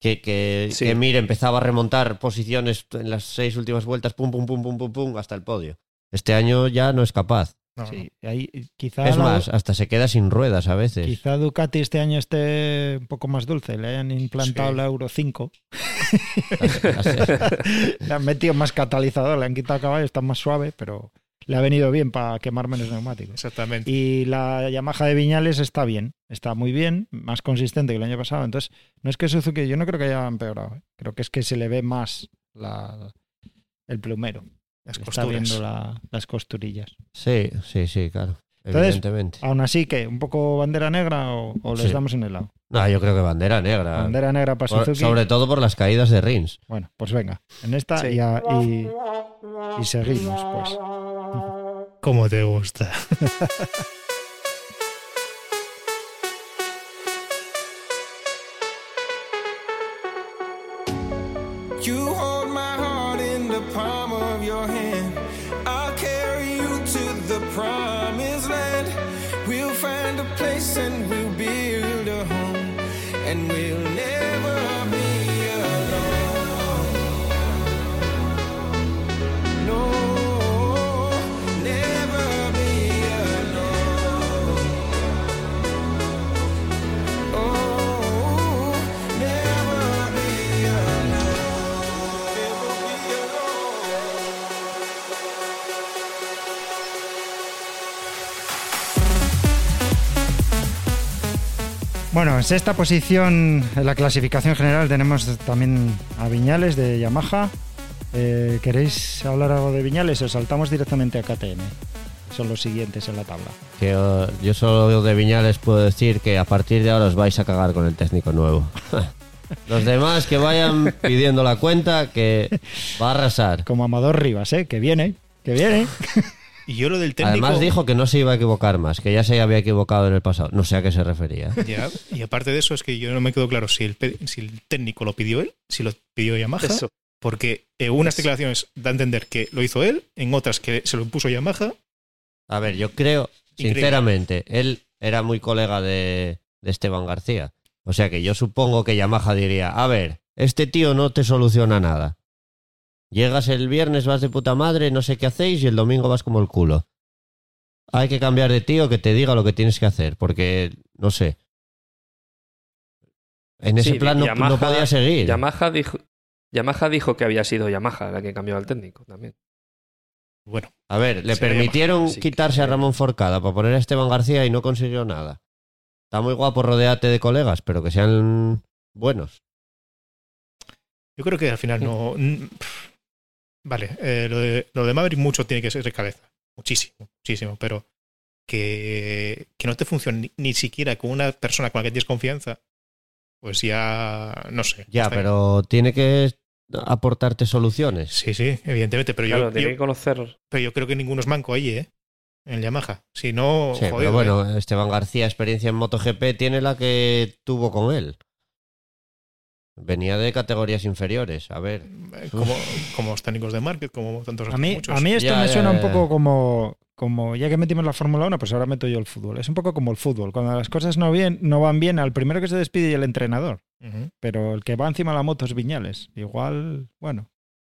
C: que, que,
D: Sí.
C: que Mir empezaba a remontar posiciones en las seis últimas vueltas, pum, pum, pum, pum, pum, pum, hasta el podio. Este año ya no es capaz.
B: No, no.
A: Sí, ahí, quizá,
C: Es
A: la-
C: más, hasta se queda sin ruedas a veces.
A: quizá Ducati este año esté un poco más dulce. Le hayan implantado
B: Sí.
A: la Euro 5.
C: Así-
A: le han metido más catalizador, le han quitado caballo, está más suave, pero le ha venido bien para quemar menos neumáticos.
B: Exactamente.
A: Y la Yamaha de Viñales está bien, está muy bien, más consistente que el año pasado. Entonces, no es que Suzuki, yo no creo que haya empeorado. ¿eh? Creo que es que se le ve más la, el plumero.
B: Las
A: Le Está
B: costuras.
A: viendo la- las costurillas.
C: Sí, sí, sí, claro.
A: Entonces,
C: evidentemente.
A: Aún así, ¿qué? ¿Un poco bandera negra o, o les
C: Sí.
A: damos en el lado?
C: No, yo creo que bandera negra.
A: Bandera negra para
C: Por-
A: Suzuki.
C: sobre todo por las caídas de Rins.
A: Bueno, pues venga, en esta
D: Sí.
A: y, a- y, y seguimos, pues.
B: ¿Cómo te gusta?
A: Bueno, en sexta posición en la clasificación general tenemos también a Viñales de Yamaha. Eh, ¿Queréis hablar algo de Viñales o saltamos directamente a KTM? Son los siguientes en la tabla.
C: Que oh, yo solo de Viñales puedo decir que a partir de ahora os vais a cagar con el técnico nuevo. Los demás que vayan pidiendo la cuenta que va a arrasar.
A: Como Amador Rivas, ¿eh? Que viene, que viene.
B: Y yo lo del técnico.
C: Además dijo que no se iba a equivocar más, que ya se había equivocado en el pasado. No sé a qué se refería.
B: Ya, y aparte de eso, es que yo no me quedo claro si el, si el técnico lo pidió él, si lo pidió Yamaha.
D: Eso.
B: Porque en unas declaraciones da a entender que lo hizo él, en otras que se lo impuso Yamaha.
C: A ver, yo creo,
B: Increíble.
C: sinceramente, él era muy colega de, de Esteban García. O sea que yo supongo que Yamaha diría, a ver, este tío no te soluciona nada. Llegas el viernes, vas de puta madre, no sé qué hacéis y el domingo vas como el culo. Hay que cambiar de tío que te diga lo que tienes que hacer, porque, no sé. En ese
D: Sí,
C: plan no,
D: Yamaha-
C: no podía seguir.
D: Yamaha dijo, Yamaha dijo que había sido Yamaha la que cambió al técnico también.
B: Bueno,
C: A ver, le permitieron
D: Sí,
C: quitarse a Ramón Forcada para poner a Esteban García y no consiguió nada. Está muy guapo rodearte de colegas, pero que sean buenos.
B: yo creo que al final no. Vale, eh, lo, de, lo de Maverick mucho tiene que ser de cabeza. Muchísimo, muchísimo. Pero que, que no te funcione ni, ni siquiera con una persona con la que tienes confianza, pues ya. No sé.
C: Ya,
B: bien.
C: pero tiene que aportarte soluciones.
B: Sí, sí, evidentemente. Pero,
D: Claro,
B: yo,
D: tiene
B: yo-
D: que conocer.
B: pero yo creo que ninguno es manco ahí, ¿eh? En Yamaha. Si no,
C: Sí, pero
B: ¿eh?
C: bueno, Esteban García, experiencia en MotoGP, tiene la que tuvo con él. Venía de categorías inferiores. A ver,
B: Eh, Como, como los técnicos de market, como tantos
A: A mí,
B: muchos.
A: a mí esto
C: Ya,
A: me
C: ya,
A: suena un
C: ya,
A: poco como, como, ya que metimos la Fórmula 1, pues ahora meto yo el fútbol. Es un poco como el fútbol. Cuando las cosas no, bien, no van bien, al primero que se despide y el entrenador. Pero el que va encima de la moto es Viñales. Igual, bueno,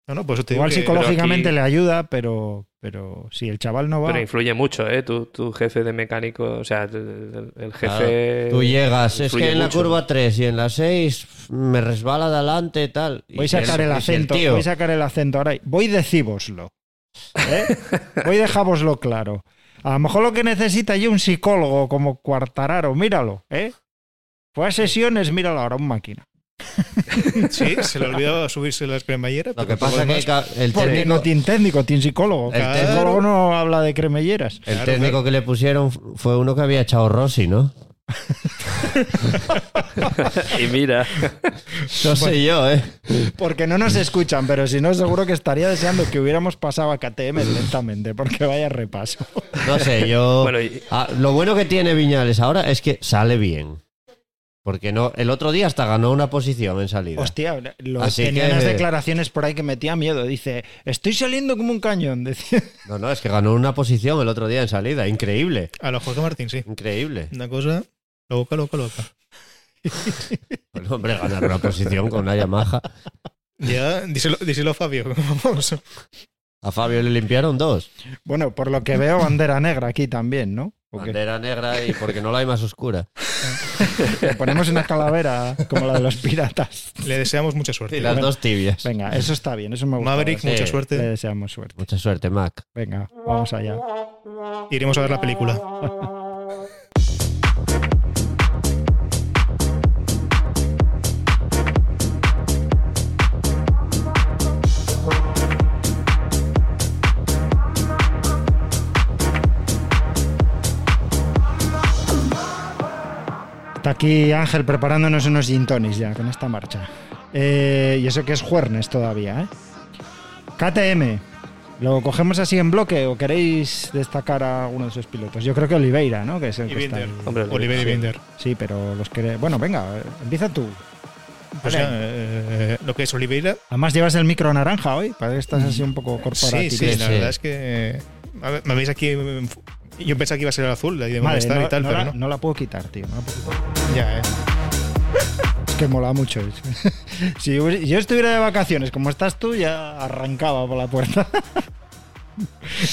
B: No, no, digo
A: igual
B: que-
A: psicológicamente
D: aquí-
A: le ayuda, pero, pero si el chaval no va...
D: Pero influye mucho, ¿eh? Tu, tu jefe de mecánico, o sea, el, el- el jefe.
C: tú llegas, es que en la curva 3 y en la 6 me resbala adelante tal. Y
A: Voy a sacar el acento,
C: tío-
A: voy a sacar el acento ahora. Voy decíboslo. ¿eh? voy dejámoslo claro. A lo mejor lo que necesita yo un psicólogo como Cuartararo, míralo, ¿eh? Fue a sesiones, míralo ahora, un máquina.
B: Sí, se le olvidó subirse las cremalleras.
C: Lo que pasa es que el
A: Porque
C: técnico,
A: no tiene técnico, tiene psicólogo.
C: El técnico-
A: psicólogo no habla de cremelleras.
C: el
B: Claro,
C: técnico
B: claro.
C: que le pusieron fue uno que había echado Rossi, ¿no?
D: y mira,
C: No sé yo, ¿eh?
A: Porque no nos escuchan, pero si no, seguro que estaría deseando que hubiéramos pasado a KTM lentamente, porque vaya repaso.
C: No sé, yo...
D: bueno, y-
C: Ah, lo bueno que tiene Viñales ahora es que sale bien. Porque no, el otro día hasta ganó una posición en salida.
A: Hostia, lo,
C: Así
A: tenía
C: que-
A: unas declaraciones por ahí que metía miedo. Dice, estoy saliendo como un cañón. Decía.
C: No, no, es que ganó una posición el otro día en salida. Increíble.
B: A lo Jorge Martín, sí.
C: Increíble.
B: Una cosa loca, loca, loca.
C: Bueno, hombre, ganar una posición con una Yamaha.
B: Ya, díselo, díselo a Fabio. Vamos.
C: A Fabio le limpiaron dos.
A: Bueno, por lo que veo, bandera negra aquí también, ¿no?
C: Bandera negra y porque no la hay más oscura.
A: Le ponemos una calavera como la de los piratas.
B: Le deseamos mucha suerte.
C: Y las
A: Bueno.
C: dos tibias.
A: Venga, eso está bien, eso me gusta.
B: Maverick,
C: Sí.
B: mucha
A: Le
B: suerte.
A: deseamos suerte.
C: Mucha suerte, Mac.
A: Venga, vamos allá.
B: Iremos a ver la película.
A: Está aquí Ángel preparándonos unos gin tonics ya con esta marcha. Eh, y eso que es jueves todavía, ¿eh? KTM. ¿Lo cogemos así en bloque o queréis destacar a uno de sus pilotos? Yo creo que Oliveira, ¿no? Que es el
B: Y
A: que está
B: Binder.
A: ahí.
D: Hombre,
B: Oliver y
D: sí.
B: Binder.
A: Sí, pero los que... Bueno, venga, empieza tú.
B: Pues
A: Vale.
B: ya, eh, lo que es Oliveira.
A: Además llevas el micro naranja hoy, parece que estás así un poco corporativo.
B: Sí, sí,
C: Sí,
B: la
C: sí.
B: verdad es que. a ver, Me veis aquí. Yo pensaba que iba a ser el azul, ahí de
A: Madre, no,
B: y tal,
A: no
B: pero
A: la,
B: no.
A: no la puedo quitar, tío. no la puedo quitar.
B: Ya, eh.
A: Es que mola mucho. si yo yo estuviera de vacaciones como estás tú, ya arrancaba por la puerta.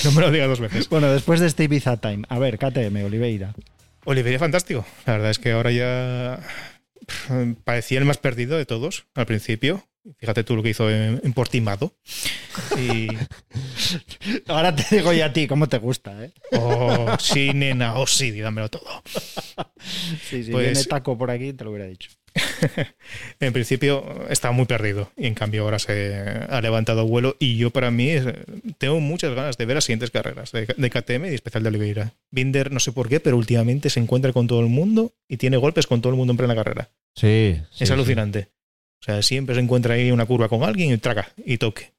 B: No me lo diga dos veces.
A: bueno, después de este Ibiza Time. A ver, KTM, Oliveira.
B: Oliveira fantástico. La verdad es que ahora ya parecía el más perdido de todos al principio. Fíjate tú lo que hizo en, en Portimado. Y.
A: Ahora te digo ya a ti cómo te gusta, ¿eh?
B: Oh, sí, nena, oh, sí, dámelo todo.
A: Sí, si
B: Pues-
A: viene taco por aquí, te lo hubiera dicho.
B: En principio estaba muy perdido y en cambio ahora se ha levantado vuelo y yo para mí tengo muchas ganas de ver las siguientes carreras de, de KTM y especial de Oliveira. Binder no sé por qué, pero últimamente se encuentra con todo el mundo y tiene golpes con todo el mundo en plena carrera.
C: Sí. sí,
B: es
C: sí.
B: alucinante. O sea, siempre se encuentra ahí una curva con alguien y traga y toque.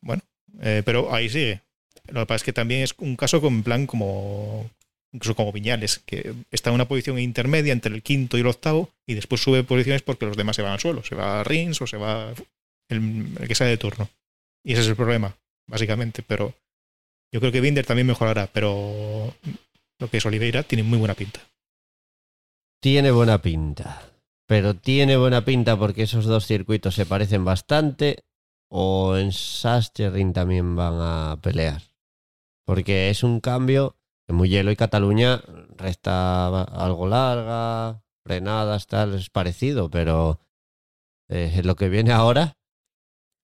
B: Bueno, eh, pero ahí sigue. Lo que pasa es que también es un caso con plan como incluso como Viñales, que está en una posición intermedia entre el quinto y el octavo y después sube posiciones porque los demás se van al suelo. Se va a Rins o se va el, el que sale de turno. Y ese es el problema, básicamente. Pero yo creo que Binder también mejorará, pero lo que es Oliveira tiene muy buena pinta.
C: Tiene buena pinta. Pero tiene buena pinta porque esos dos circuitos se parecen bastante. O en Sachsenring también van a pelear. Porque es un cambio que Mugello y Cataluña resta algo larga, frenadas, tal, es parecido, pero eh, lo que viene ahora,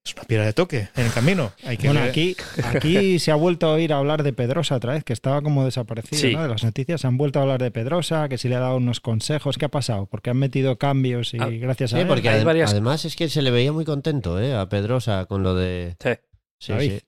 B: Es una piedra de toque en el camino. Hay que
A: Bueno,
B: ver-
A: aquí, aquí se ha vuelto a oír hablar de Pedrosa otra vez, que estaba como desaparecido,
D: Sí.
A: ¿no? De las noticias se han vuelto a hablar de Pedrosa, que si le ha dado unos consejos. ¿Qué ha pasado? Porque han metido cambios y
D: Ah,
A: gracias a él.
C: porque
D: hay
C: adem-
D: varias-
C: además es que se le veía muy contento ¿eh? a Pedrosa con lo de...
D: Sí.
C: Sí.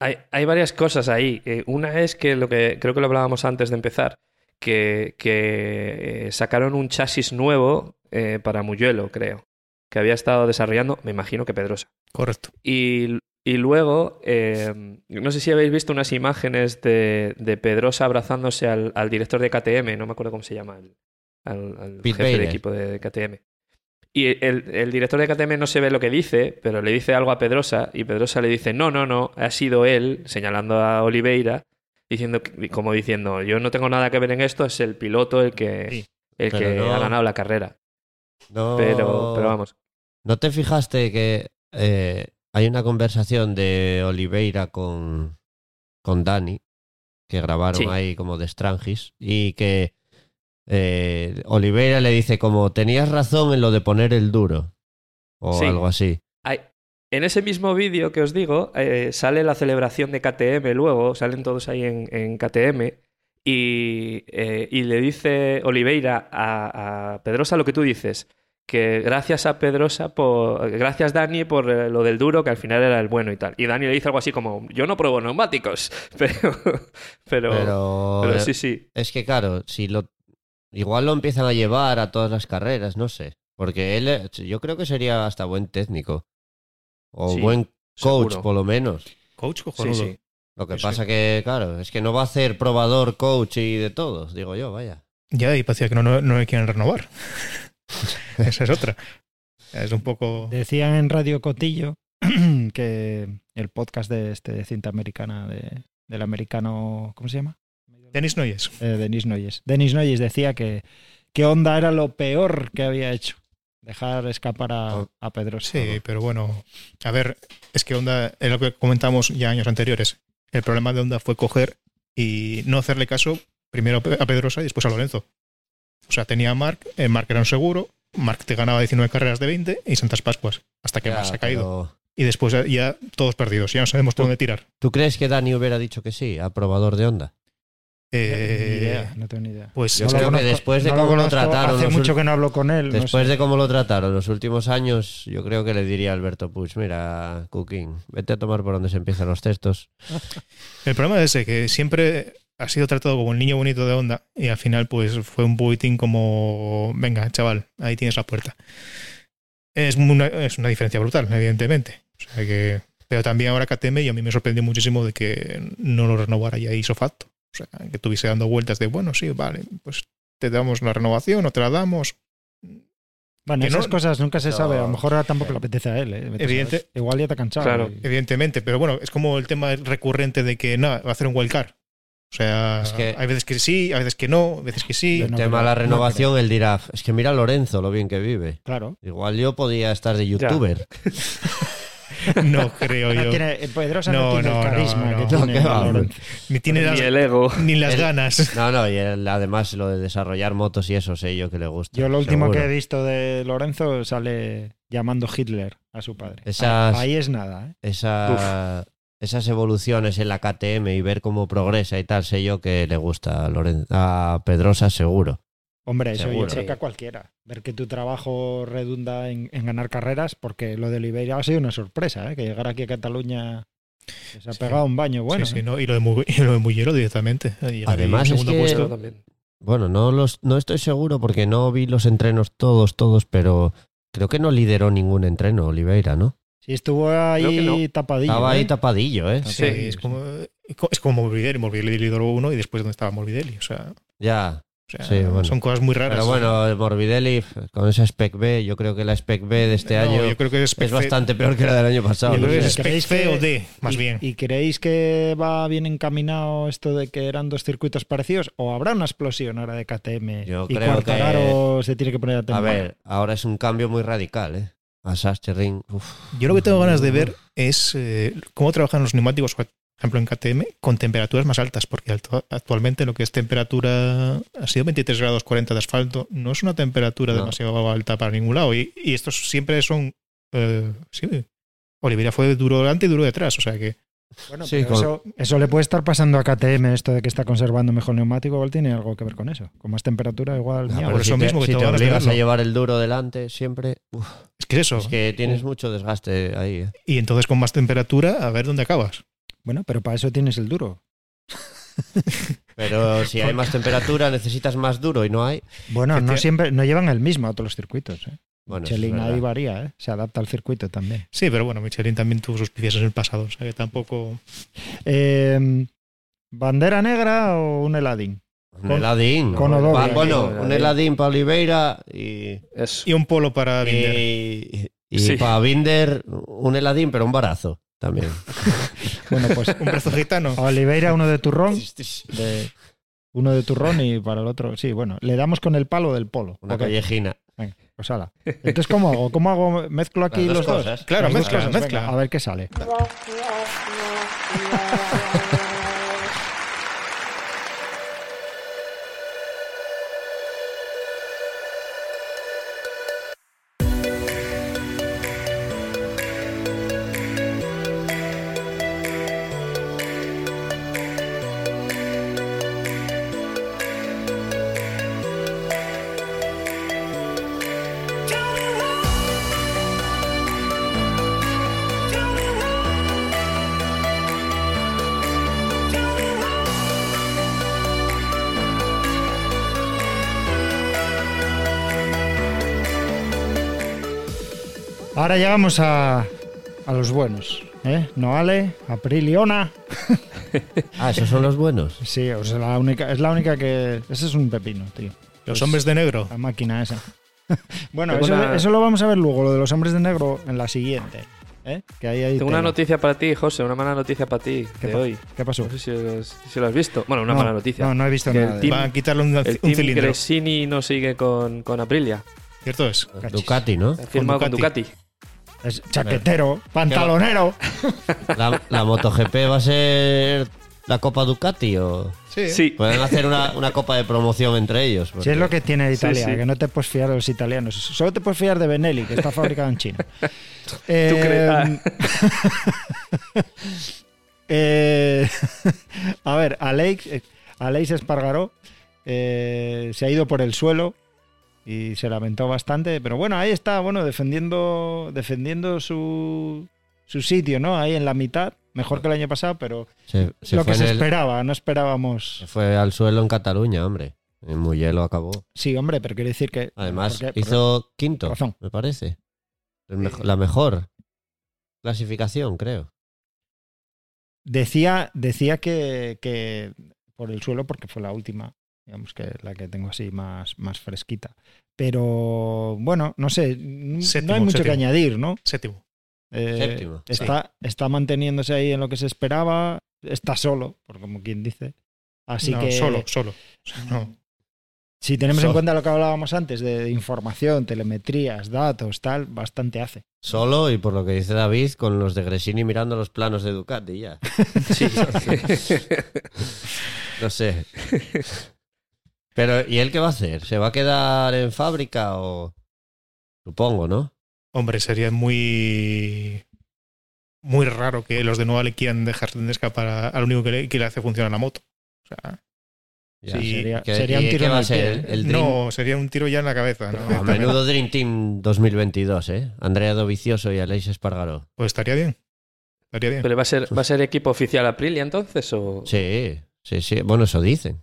D: Hay, hay varias cosas ahí. Eh, una es que lo que creo que lo hablábamos antes de empezar, que, que eh, sacaron un chasis nuevo eh, para Mugello, creo, que había estado desarrollando, me imagino que Pedrosa.
B: Correcto.
D: Y, y luego, eh, no sé si habéis visto unas imágenes de, de Pedrosa abrazándose al, al director de KTM, no me acuerdo cómo se llama, el- al, jefe de equipo de KTM. Y el, el director de KTM no se ve lo que dice, pero le dice algo a Pedrosa y Pedrosa le dice, no, no, no, ha sido él, señalando a Oliveira, diciendo, como diciendo, yo no tengo nada que ver en esto, es el piloto el que,
B: Sí,
D: el que
C: no-
D: ha ganado la carrera.
C: No,
D: Pero, pero vamos.
C: ¿No te fijaste que eh, hay una conversación de Oliveira con, con Dani que grabaron
D: Sí.
C: ahí como de Strangis y que eh, Oliveira le dice como tenías razón en lo de poner el duro o
D: Sí.
C: algo así.
D: Hay- en ese mismo vídeo que os digo, eh, sale la celebración de KTM luego, salen todos ahí en, en KTM, y, eh, y le dice Oliveira a, a Pedrosa lo que tú dices, que gracias a Pedrosa, por, gracias Dani por eh, lo del duro, que al final era el bueno y tal. Y Dani le dice algo así como, yo no pruebo neumáticos, pero, pero,
C: Pero,
D: pero
C: eh,
D: sí, sí.
C: es que claro, si lo igual lo empiezan a llevar a todas las carreras, no sé, porque él eh, yo creo que sería hasta buen técnico o
D: Sí,
C: buen coach
D: seguro.
C: por lo menos.
B: Coach
D: Sí,
B: cojonudo.
D: sí.
C: Lo que
B: Sí,
C: pasa que, claro, es que no va a hacer probador, coach y de todo, digo yo, vaya.
B: Ya, y parecía que no, no, no le quieren renovar. Esa es otra. Es un poco.
A: Decían en Radio Cotillo que el podcast de este cinta americana de, del americano, ¿cómo se llama?
B: Denis Noyes.
A: Eh, Denis Noyes. Denis Noyes decía que, que Honda era lo peor que había hecho. Dejar escapar a,
C: Oh.
A: a Pedrosa.
B: Sí, pero bueno. A ver, es que Honda, es lo que comentamos ya años anteriores. El problema de Honda fue coger y no hacerle caso primero a Pedrosa y después a Lorenzo. O sea, tenía a Mark, eh, Mark era un seguro, Mark te ganaba 19 carreras de 20 y Santas Pascuas, hasta que
C: Ya,
B: más se ha caído.
C: pero,
B: Y después ya, todos perdidos, ya no sabemos por dónde tirar.
C: ¿Tú crees que Dani hubiera dicho que sí a probador de onda?
B: Eh,
A: idea, no tengo ni idea.
B: Pues
C: Yo creo que después de
A: no
C: cómo lo
A: conozco,
C: trataron
A: Hace mucho que no hablo con él. no
C: Después
A: sé.
C: de cómo lo trataron los últimos años, yo creo que le diría a Alberto Puig, mira, Cooking, vete a tomar por donde se empiezan los textos.
B: El problema es ese, que siempre ha sido tratado como el niño bonito de Honda y al final pues fue un bulletin como, venga, chaval, ahí tienes la puerta. Es una, es una diferencia brutal, evidentemente. O sea que, pero también ahora KTM y a mí me sorprendió muchísimo de que no lo renovara ya hizo facto. O sea, que estuviese dando vueltas de, bueno, sí, vale, pues te damos la renovación o te la damos.
A: Bueno,
B: Que
A: esas
B: no-
A: cosas nunca se
C: No.
A: sabe. A lo mejor ahora tampoco le apetece a él. ¿eh?
B: Evidente-.
A: Igual ya te ha cansado.
D: Claro.
A: y-
B: Evidentemente, pero bueno, es como el tema recurrente de que nada, va a hacer un wildcard. O sea,
C: Es que-
B: hay veces que sí, hay veces que no, hay veces que sí.
C: El
A: no
C: tema de la
A: no
C: renovación, él dirá, es que mira a Lorenzo lo bien que vive.
A: Claro.
C: Igual yo podía estar de youtuber.
B: No creo
A: No
B: yo.
A: tiene, eh, Pedrosa no,
B: No,
A: tiene
B: no,
A: el
B: no,
A: carisma
B: no.
A: que
B: No,
A: tiene.
B: Ni tiene
D: Ni
B: las,
D: el ego.
B: ni las
C: El-
B: ganas.
C: No, no, y él, además lo de desarrollar motos y eso sé yo que le gusta.
A: Yo lo último
C: seguro.
A: que he visto de Lorenzo sale llamando Hitler a su padre.
C: Esas-
A: Ahí, ahí es nada, ¿eh?
C: Esa- esas evoluciones en la KTM y ver cómo progresa y tal, sé yo que le gusta a, Loren- a Pedrosa seguro.
A: Hombre, eso
C: Seguro.
A: yo creo
D: Sí.
A: que a cualquiera. Ver que tu trabajo redunda en, en ganar carreras, porque lo de Oliveira ha sido una sorpresa, ¿eh? Que llegar aquí a Cataluña se ha
B: Sí.
A: pegado un baño bueno.
B: Sí, sí,
A: ¿eh?
B: no, y lo de, Mu- y lo de Mullero directamente. Llegar
C: Además,
B: ahí en
C: es
B: segundo
C: que-
D: también.
C: Bueno, no, los, no estoy seguro porque no vi los entrenos todos, todos, pero creo que no lideró ningún entreno Oliveira, ¿no?
A: Sí, estuvo ahí
D: que no.
A: tapadillo.
C: Estaba ahí
A: ¿eh?
C: tapadillo, ¿eh?
B: Sí,
A: Sí,
B: es como, es como Morbidelli. Morbidelli lideró uno y después donde estaba Morbidelli. O sea,
C: Ya.
B: o sea,
C: Sí, bueno.
B: son cosas muy raras.
C: Pero bueno, el Morbidelli con esa Spec B, yo creo que la Spec B de este
B: No,
C: año
B: yo creo que es,
C: es
B: Spec C-
C: bastante peor que la del año pasado.
B: yo creo que es Spec
A: ¿Creéis
B: C
A: que-
B: o D, más
A: ¿Y,
B: bien.
A: ¿Y creéis que va bien encaminado esto de que eran dos circuitos parecidos? ¿O habrá una explosión ahora de KTM?
C: Yo
A: y
C: creo
A: Quartararo se tiene que poner a
C: A ver, ahora es un cambio muy radical, ¿eh? A.
B: Yo lo que tengo ganas de ver es eh, cómo trabajan los neumáticos, por ejemplo, en KTM, con temperaturas más altas, porque actualmente lo que es temperatura ha sido 23 grados 40 de asfalto, no es una temperatura
C: No.
B: demasiado alta para ningún lado. Y, y estos siempre son. eh, sí, Oliveira fue duro delante y duro detrás, o sea que.
A: Bueno,
C: Sí,
A: pero
C: con-
A: eso, eso le puede estar pasando a KTM, esto de que está conservando mejor neumático, igual tiene algo que ver con eso. Con más temperatura, igual.
C: Ah, pero
B: por
C: si
B: eso
C: te,
B: mismo que
C: si te
B: de
C: obligas a llevar el duro delante siempre, uf,
B: Es que es eso.
C: es que tienes mucho desgaste ahí. ¿eh?
B: Y entonces con más temperatura, a ver dónde acabas.
A: Bueno, pero para eso tienes el duro.
C: Pero si hay más temperatura, necesitas más duro y no hay.
A: Bueno, no
B: te-
A: siempre, no llevan el mismo a todos los circuitos. ¿eh?
C: Bueno,
A: Michelin ahí varía, ¿eh? se adapta al circuito también.
B: Sí, pero bueno, Michelin también tuvo sus pifias en el pasado, o sea que tampoco.
A: Eh, ¿Bandera negra o un heladín?
C: Un
A: Con-
C: heladín.
A: con.
C: Ah, bueno, un heladín para Oliveira y,
D: Eso.
B: Y un polo para Binder.
C: y, y
D: Sí.
C: para Binder un heladín, pero un barazo también.
A: Bueno, pues
B: Un brazo gitano.
A: Oliveira uno de turrón, de- uno de turrón y para el otro, sí, bueno, le damos con el palo del polo.
C: Una callejina.
A: Pues ala. Entonces, ¿cómo hago? ¿Cómo hago? ¿Mezclo aquí los
C: dos.
B: Claro, mezcla, mezcla.
A: a ver qué sale. Ahora llegamos a, a los buenos. ¿eh? Noale, Apriliona.
C: Ah, esos son los buenos.
A: Sí, o sea, la única, es la única que. Ese es un pepino, tío.
B: Los
A: Pues-
B: hombres de negro.
A: La máquina esa. bueno, eso,
D: una-
A: eso lo vamos a ver luego, lo de los hombres de negro en la siguiente. ¿eh? Que ahí, ahí
D: Tengo una noticia para ti, José, una mala noticia para ti
A: ¿Qué
D: de
A: pa-
D: hoy.
A: ¿Qué pasó?
D: No sé si, lo has visto. Bueno, una
A: No,
D: mala noticia.
A: No, no he visto
D: Que
A: nada.
B: Van a quitarle un,
D: El
B: un
D: team
B: cilindro.
D: Gresini no sigue con, con Aprilia.
B: ¿Cierto es?
A: Cachis.
C: Ducati, ¿no?
D: Ha firmado con
B: Ducati.
A: Es chaquetero, pantalonero.
C: ¿La, la MotoGP va a ser la Copa Ducati o
B: Sí.
D: Sí.
C: pueden hacer una, una copa de promoción entre ellos? Porque-
A: es lo que tiene
D: Sí,
A: Italia,
D: sí.
A: que no te puedes fiar de los italianos. Solo te puedes fiar de Benelli, que está fabricado en China. Eh,
D: crees?
A: eh, a ver, Alex, Alex Espargaró eh, se ha ido por el suelo y se lamentó bastante, pero bueno, ahí está, bueno, defendiendo, defendiendo su, su sitio, ¿no? Ahí en la mitad, mejor que el año pasado, pero
C: Se, se
A: lo que se
C: el-
A: esperaba, no esperábamos.
C: se fue al suelo en Cataluña, hombre. En Mugello acabó.
A: Sí, hombre, pero quiere decir que.
C: Además, hizo quinto,
A: razón.
C: me parece. Mejo- la mejor clasificación, creo.
A: Decía, decía que, que por el suelo, porque fue la última, digamos que la que tengo así más, más fresquita. Pero bueno, no sé, n- no
B: Séptimo,
A: hay mucho que
B: séptimo.
A: añadir, ¿no?
B: Séptimo.
A: Eh,
C: Séptimo, sí.
A: Está, está manteniéndose ahí en lo que se esperaba, está solo, por como quien dice. Así
B: no,
A: que
B: solo, solo. No.
A: si tenemos en cuenta lo que hablábamos antes de información, telemetrías, datos, tal, bastante hace.
C: Solo, y por lo que dice David, con los de Gresini mirando los planos de Ducati ya.
D: Sí.
C: No sé. Pero, ¿y él qué va a hacer? ¿Se va a quedar en fábrica o...? Supongo, ¿no?
B: Hombre, sería muy. Muy raro que los de Nueva le quieran dejar de escapar al único que le, que le hace funcionar la moto. O sea,
C: Ya.
B: Sí,
A: sería,
C: ¿Qué-
A: sería un tiro en
C: va a
A: el
C: ser?
A: ¿eh?
C: El Dream-
B: no, sería un tiro ya en la cabeza. ¿no?
C: A menudo Dream Team 2022, ¿eh? Andrea Dovicioso y Aleix Espargaró.
B: Pues estaría bien. Estaría bien.
D: ¿Pero va a ser, va a ser equipo oficial Aprilia entonces? O...
C: Sí, sí, sí. Bueno, eso dicen.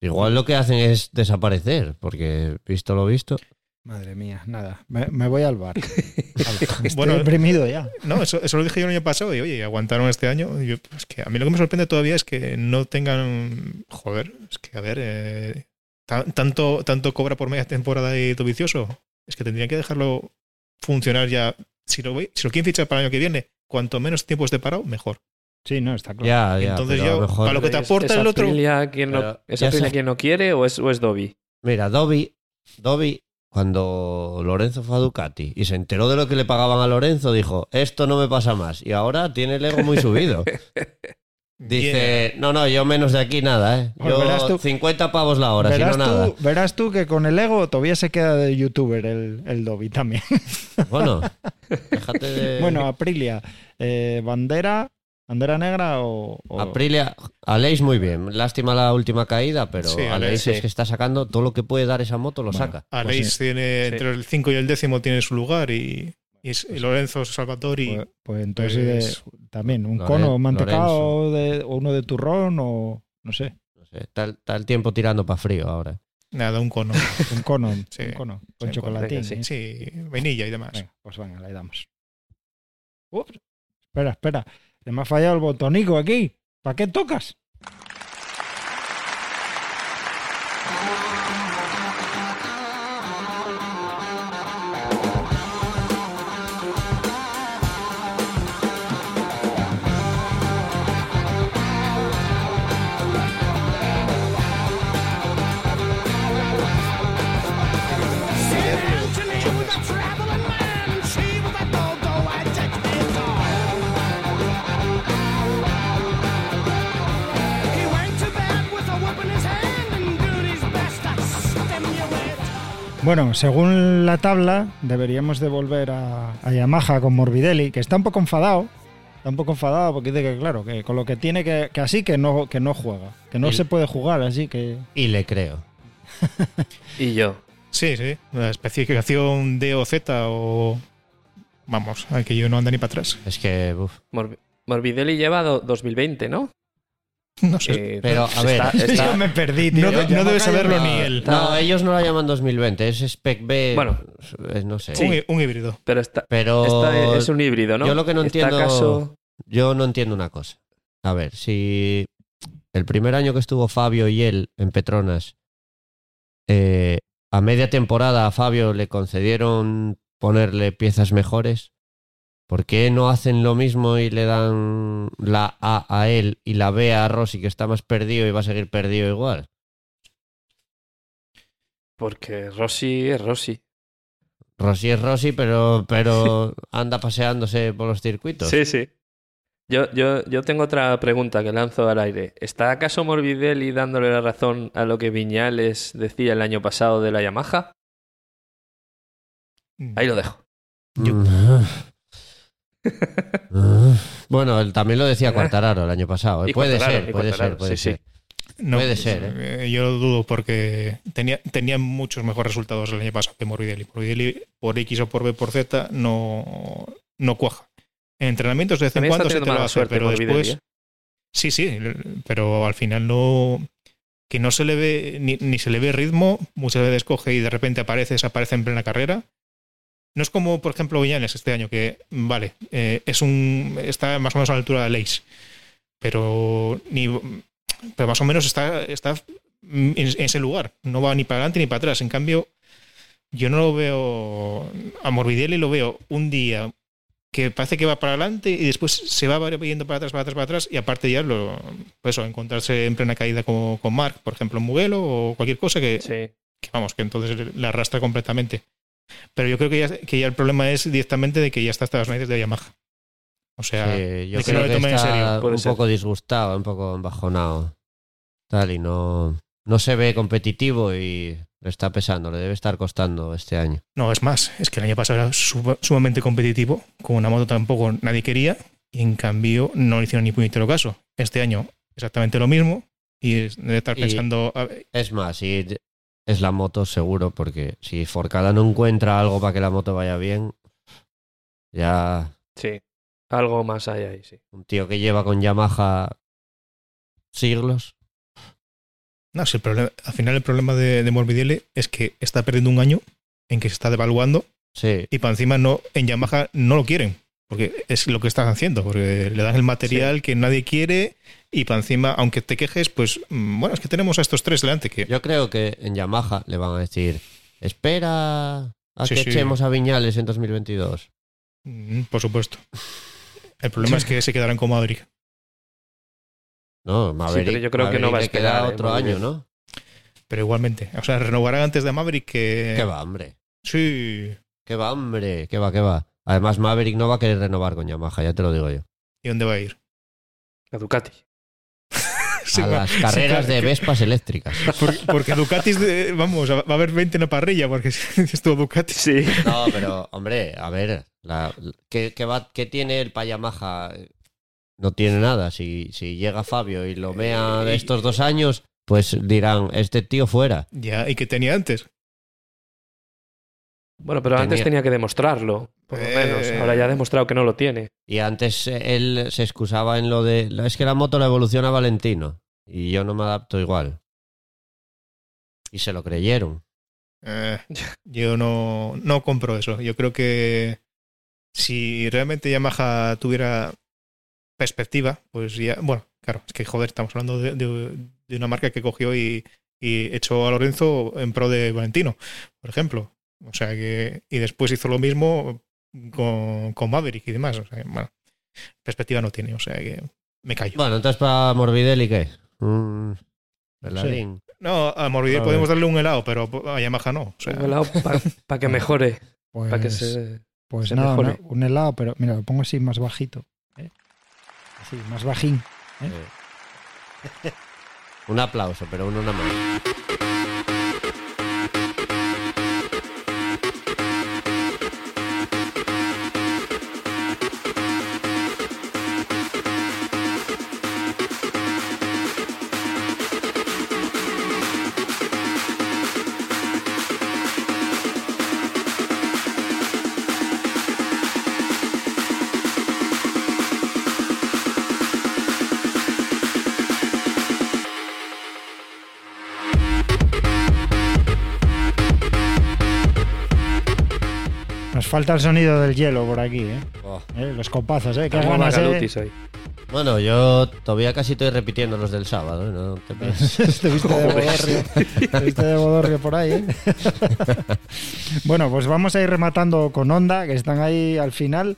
C: Igual lo que hacen es desaparecer, porque visto lo visto.
A: Madre mía, nada. Me, me voy al bar. Estoy
B: Bueno,
A: deprimido ya.
B: No, eso, eso lo dije yo el año pasado y oye, aguantaron este año. Y yo, pues que a mí lo que me sorprende todavía es que no tengan. Joder, es que a ver, eh, ta- tanto, tanto cobra por media temporada y todo vicioso. Es que tendrían que dejarlo funcionar ya. Si lo, si lo quieren fichar para el año que viene, cuanto menos tiempo esté parado, mejor.
A: Sí, no, está claro.
C: Ya, ya.
B: Entonces
C: pero a lo mejor-
B: para lo que te
D: ¿Es-
B: aporta
D: es
B: el otro.
D: Aprilia quien no,
C: Pero
D: ¿Es
C: ya
D: Aprilia
C: se-
D: quien no quiere o es, o es Dobby?
C: Mira, Dobby, Dobby, cuando Lorenzo fue a Ducati y se enteró de lo que le pagaban a Lorenzo, dijo, esto no me pasa más. Y ahora tiene el ego muy subido. Dice, no, no, yo menos de aquí nada, ¿eh?
A: Pues verás
C: Yo
A: tú-
C: 50 pavos la hora, si
A: verás,
C: no nada.
A: tú, verás tú que con el ego todavía se queda de youtuber el, el Dobby también.
C: Bueno, déjate de...
A: Bueno, Aprilia, eh, bandera, bandera negra o, o-
C: Aprilia, Aleix muy bien. Lástima la última caída, pero
B: Sí,
C: Aleix
B: Aleix,
D: sí.
C: es que está sacando todo lo que puede dar esa moto, lo
A: Bueno.
C: saca.
B: Aleix
A: Pues
B: tiene
D: Sí.
B: entre el 5 y el décimo tiene su lugar y, y, es- y Lorenzo Salvatori.
A: pues, pues entonces
B: pues,
A: también un
C: Loren-
A: cono mantecado de, o uno de turrón o no sé,
C: No sé, está, el- está el tiempo tirando para frío ahora.
B: nada, un cono.
A: un cono,
B: Sí.
A: un cono con
B: Sí,
A: chocolatín.
D: venga,
A: ¿eh?
B: sí, vainilla y demás.
A: Venga, pues venga, le damos. Ups, espera, espera. Se me ha fallado el botonico aquí. ¿Para qué tocas? Bueno, según la tabla, deberíamos de volver a, a Yamaha con Morbidelli, que está un poco enfadado. Está un poco enfadado porque dice que, claro, que con lo que tiene que, que así que no, que no juega. Que no
C: Y-
A: se puede jugar así que.
C: Y le creo.
D: Y yo.
B: Sí, sí. La especificación D o Z o. Vamos, que yo no anda ni para atrás.
C: Es que, uf.
D: Morbi- Morbidelli lleva do- 2020, ¿no?
B: No sé.
D: Eh,
C: Pero, a ver,
D: está- está-
A: Yo me perdí,
B: no,
A: tío.
B: no
A: Yamaha
B: debe saberlo
A: no-
B: ni él.
C: No, ellos no la llaman 2020, es Spec B.
D: Bueno.
C: es- no sé.
D: Sí.
B: Un, hí- un híbrido.
D: pero está,
C: Pero
D: esta es un híbrido, ¿no?
C: yo lo que no
D: ¿Está
C: entiendo- yo no entiendo una cosa. A ver, si el primer año que estuvo Fabio y él en Petronas, eh, a media temporada a Fabio le concedieron ponerle piezas mejores, ¿por qué no hacen lo mismo y le dan la A a él y la B a Rossi, que está más perdido y va a seguir perdido igual?
D: Porque Rossi es Rossi.
C: Rossi es Rossi, pero, pero anda paseándose por los circuitos.
D: Sí, sí. Yo, yo, yo tengo otra pregunta que lanzo al aire. ¿Está acaso Morbidelli dándole la razón a lo que Viñales decía el año pasado de la Yamaha? Ahí lo dejo.
B: Yo-
C: Mm. Mm. bueno, él también lo decía Quartararo el año pasado. ¿eh? Puede ser, puede ser, puede
D: sí,
C: ser.
B: No,
C: Puede ser,
B: eh, Yo lo dudo porque tenía, tenía muchos mejores resultados el año pasado que Morbidelli. Morbidelli, por X o por B por Z, no, no cuaja. En entrenamientos de vez en cuando se te lo
D: mala
B: hace,
D: suerte
B: pero después.
D: ¿eh?
B: Sí, sí, pero al final no. Que no se le ve, ni, ni se le ve ritmo, muchas veces coge y de repente aparece, desaparece en plena carrera. No es como, por ejemplo, Viñales este año, que, vale, eh, es un está más o menos a la altura de Leis, pero, ni, pero más o menos está, está en, en ese lugar, no va ni para adelante ni para atrás. En cambio, yo no lo veo, a Morbidelli lo veo un día que parece que va para adelante y después se va yendo para atrás, para atrás, para atrás y aparte ya lo, pues eso, encontrarse en plena caída como con Mark, por ejemplo, en Mugello o cualquier cosa que,
D: Sí.
B: que, vamos, que entonces le arrastra completamente. Pero yo creo que ya, que ya el problema es directamente de que ya está hasta las narices de Yamaha. O sea,
C: Sí, yo
B: de que
C: creo
B: no le tomen en
C: está
B: serio.
C: Un
D: ser.
C: poco disgustado, un poco embajonado. Tal, y no, no se ve competitivo y le está pesando, le debe estar costando este año.
B: no, es más, es que el año pasado era suma- sumamente competitivo, con una moto tampoco nadie quería y en cambio no le hicieron ni puñetero caso. Este año exactamente lo mismo y debe estar
C: Y-
B: pensando, a ver,
C: Es más, y es la moto seguro, porque si Forcada no encuentra algo para que la moto vaya bien, ya
D: Sí. Algo más hay ahí, sí.
C: un tío que lleva con Yamaha siglos.
B: No, si el problema, al final el problema de, de Morbidelli es que está perdiendo un año en que se está devaluando
C: Sí,
B: y para encima no, en Yamaha no lo quieren, porque es lo que están haciendo, porque le dan el material que nadie quiere y para encima, aunque te quejes, pues mm, bueno, es que tenemos a estos tres delante que
C: yo creo que en Yamaha le van a decir, espera a
B: Sí,
C: que
B: sí.
C: echemos a Viñales en 2022.
B: mm, por supuesto. El problema es que se quedarán con Maverick.
C: No, Maverick,
D: pero yo creo que no va a
C: le queda
D: esperar, ¿eh?
C: otro año. ¿no?
B: Pero igualmente, o sea, renovarán antes de Maverick que...
C: ¿Qué va, hombre?
B: Sí.
C: ¿Qué va, hombre? ¿Qué va, qué va? Además, Maverick no va a querer renovar con Yamaha, ya te lo digo yo.
B: ¿Y dónde va a ir?
D: La Ducati.
B: Sí,
C: a
B: va-
C: las
B: sí,
C: carreras
B: claro,
C: de
B: que-
C: Vespas eléctricas.
B: Porque, porque Ducatis, de- vamos, va a haber 20 en la parrilla, porque si es todo Ducati.
D: Sí.
C: No, pero, hombre, a ver, la- ¿qué, qué va, qué tiene el Payamaha? No tiene nada. Si, si llega Fabio y lo mea de estos dos años, pues dirán, este tío fuera.
B: Ya, ¿y que tenía antes?
D: Bueno, pero antes
C: Tenía-
D: que demostrarlo, por lo
B: Eh.
D: menos. Ahora ya ha demostrado que no lo tiene.
C: Y antes eh, él se excusaba en lo de, es que la moto la evoluciona Valentino. Y yo no me adapto igual. Y se lo creyeron.
B: Eh, yo no, no compro eso. Yo creo que si realmente Yamaha tuviera perspectiva, pues ya. Bueno, claro, es que joder, estamos hablando de, de- de una marca que cogió y, y echó a Lorenzo en pro de Valentino, por ejemplo. O sea que. Y después hizo lo mismo con, con Maverick y demás. O sea, que, bueno, perspectiva no tiene, o sea que me callo.
C: Bueno, entonces para Morbidelli, ¿qué? Bailarín.
B: No, a Morbidelli
C: A
B: podemos darle un helado, pero a Yamaha no. O sea,
D: Un helado para que mejore,
A: Pues,
D: para que se...
A: pues
D: se
A: nada,
D: mejore.
A: no, un helado, pero mira, lo pongo así más bajito. ¿eh? Así, más bajín.
C: Eh. Un aplauso, pero uno nada más.
A: Falta el sonido del hielo por aquí, ¿eh?
C: Oh.
A: ¿Eh? Los copazos, ¿eh? Qué ganas, ¿eh?
D: Hoy.
C: Bueno, yo todavía casi estoy repitiendo los del sábado. No te pienses.
A: Te viste de bodorrio. Te viste de bodorrio por ahí, ¿eh? bueno, pues vamos a ir rematando con Honda, que están ahí al final.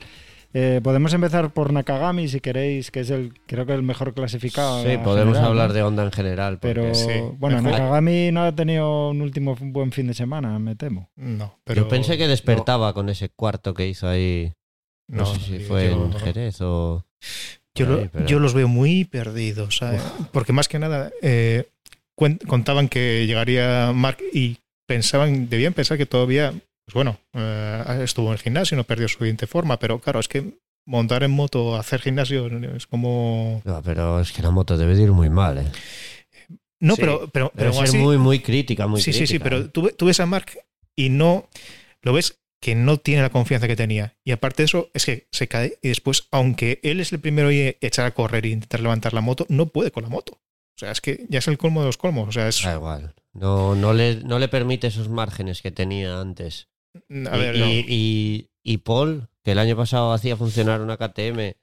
A: Eh, podemos empezar por Nakagami, si queréis, que es el, creo que el mejor clasificado.
C: Sí, podemos
A: general,
C: hablar
A: ¿no?
C: de Honda en general.
A: Pero
B: sí,
A: bueno,
B: mejor.
A: Nakagami no ha tenido un último buen fin de semana, me temo.
B: no, pero.
C: Yo pensé que despertaba con ese cuarto que hizo ahí. No, sé si fue
B: yo-
C: en Jerez o.
B: Yo,
C: por
B: lo-
C: ahí, pero-
B: yo los veo muy perdidos, ¿sabes? Porque más que nada eh, contaban que llegaría Mark y pensaban, debían pensar que todavía, pues bueno, eh, estuvo en el gimnasio, no perdió su siguiente forma, pero claro, es que montar en moto, hacer gimnasio es como...
C: No, pero es que la moto debe de ir muy mal, ¿eh?
B: No,
D: Sí,
B: pero, pero, pero
C: ser
B: así-
C: muy, muy crítica, muy
B: sí,
C: crítica.
B: sí, sí, pero
C: ¿eh?
B: tú, tú ves a Mark y no lo ves que no tiene la confianza que tenía. Y aparte de eso, es que se cae y después, aunque él es el primero en echar a correr e intentar levantar la moto, no puede con la moto. O sea, es que ya es el colmo de los colmos. O sea, es.
C: Da igual. No, no, le, no le permite esos márgenes que tenía antes.
B: A ver,
C: y,
B: no.
C: y, Paul, que el año pasado hacía funcionar una KTM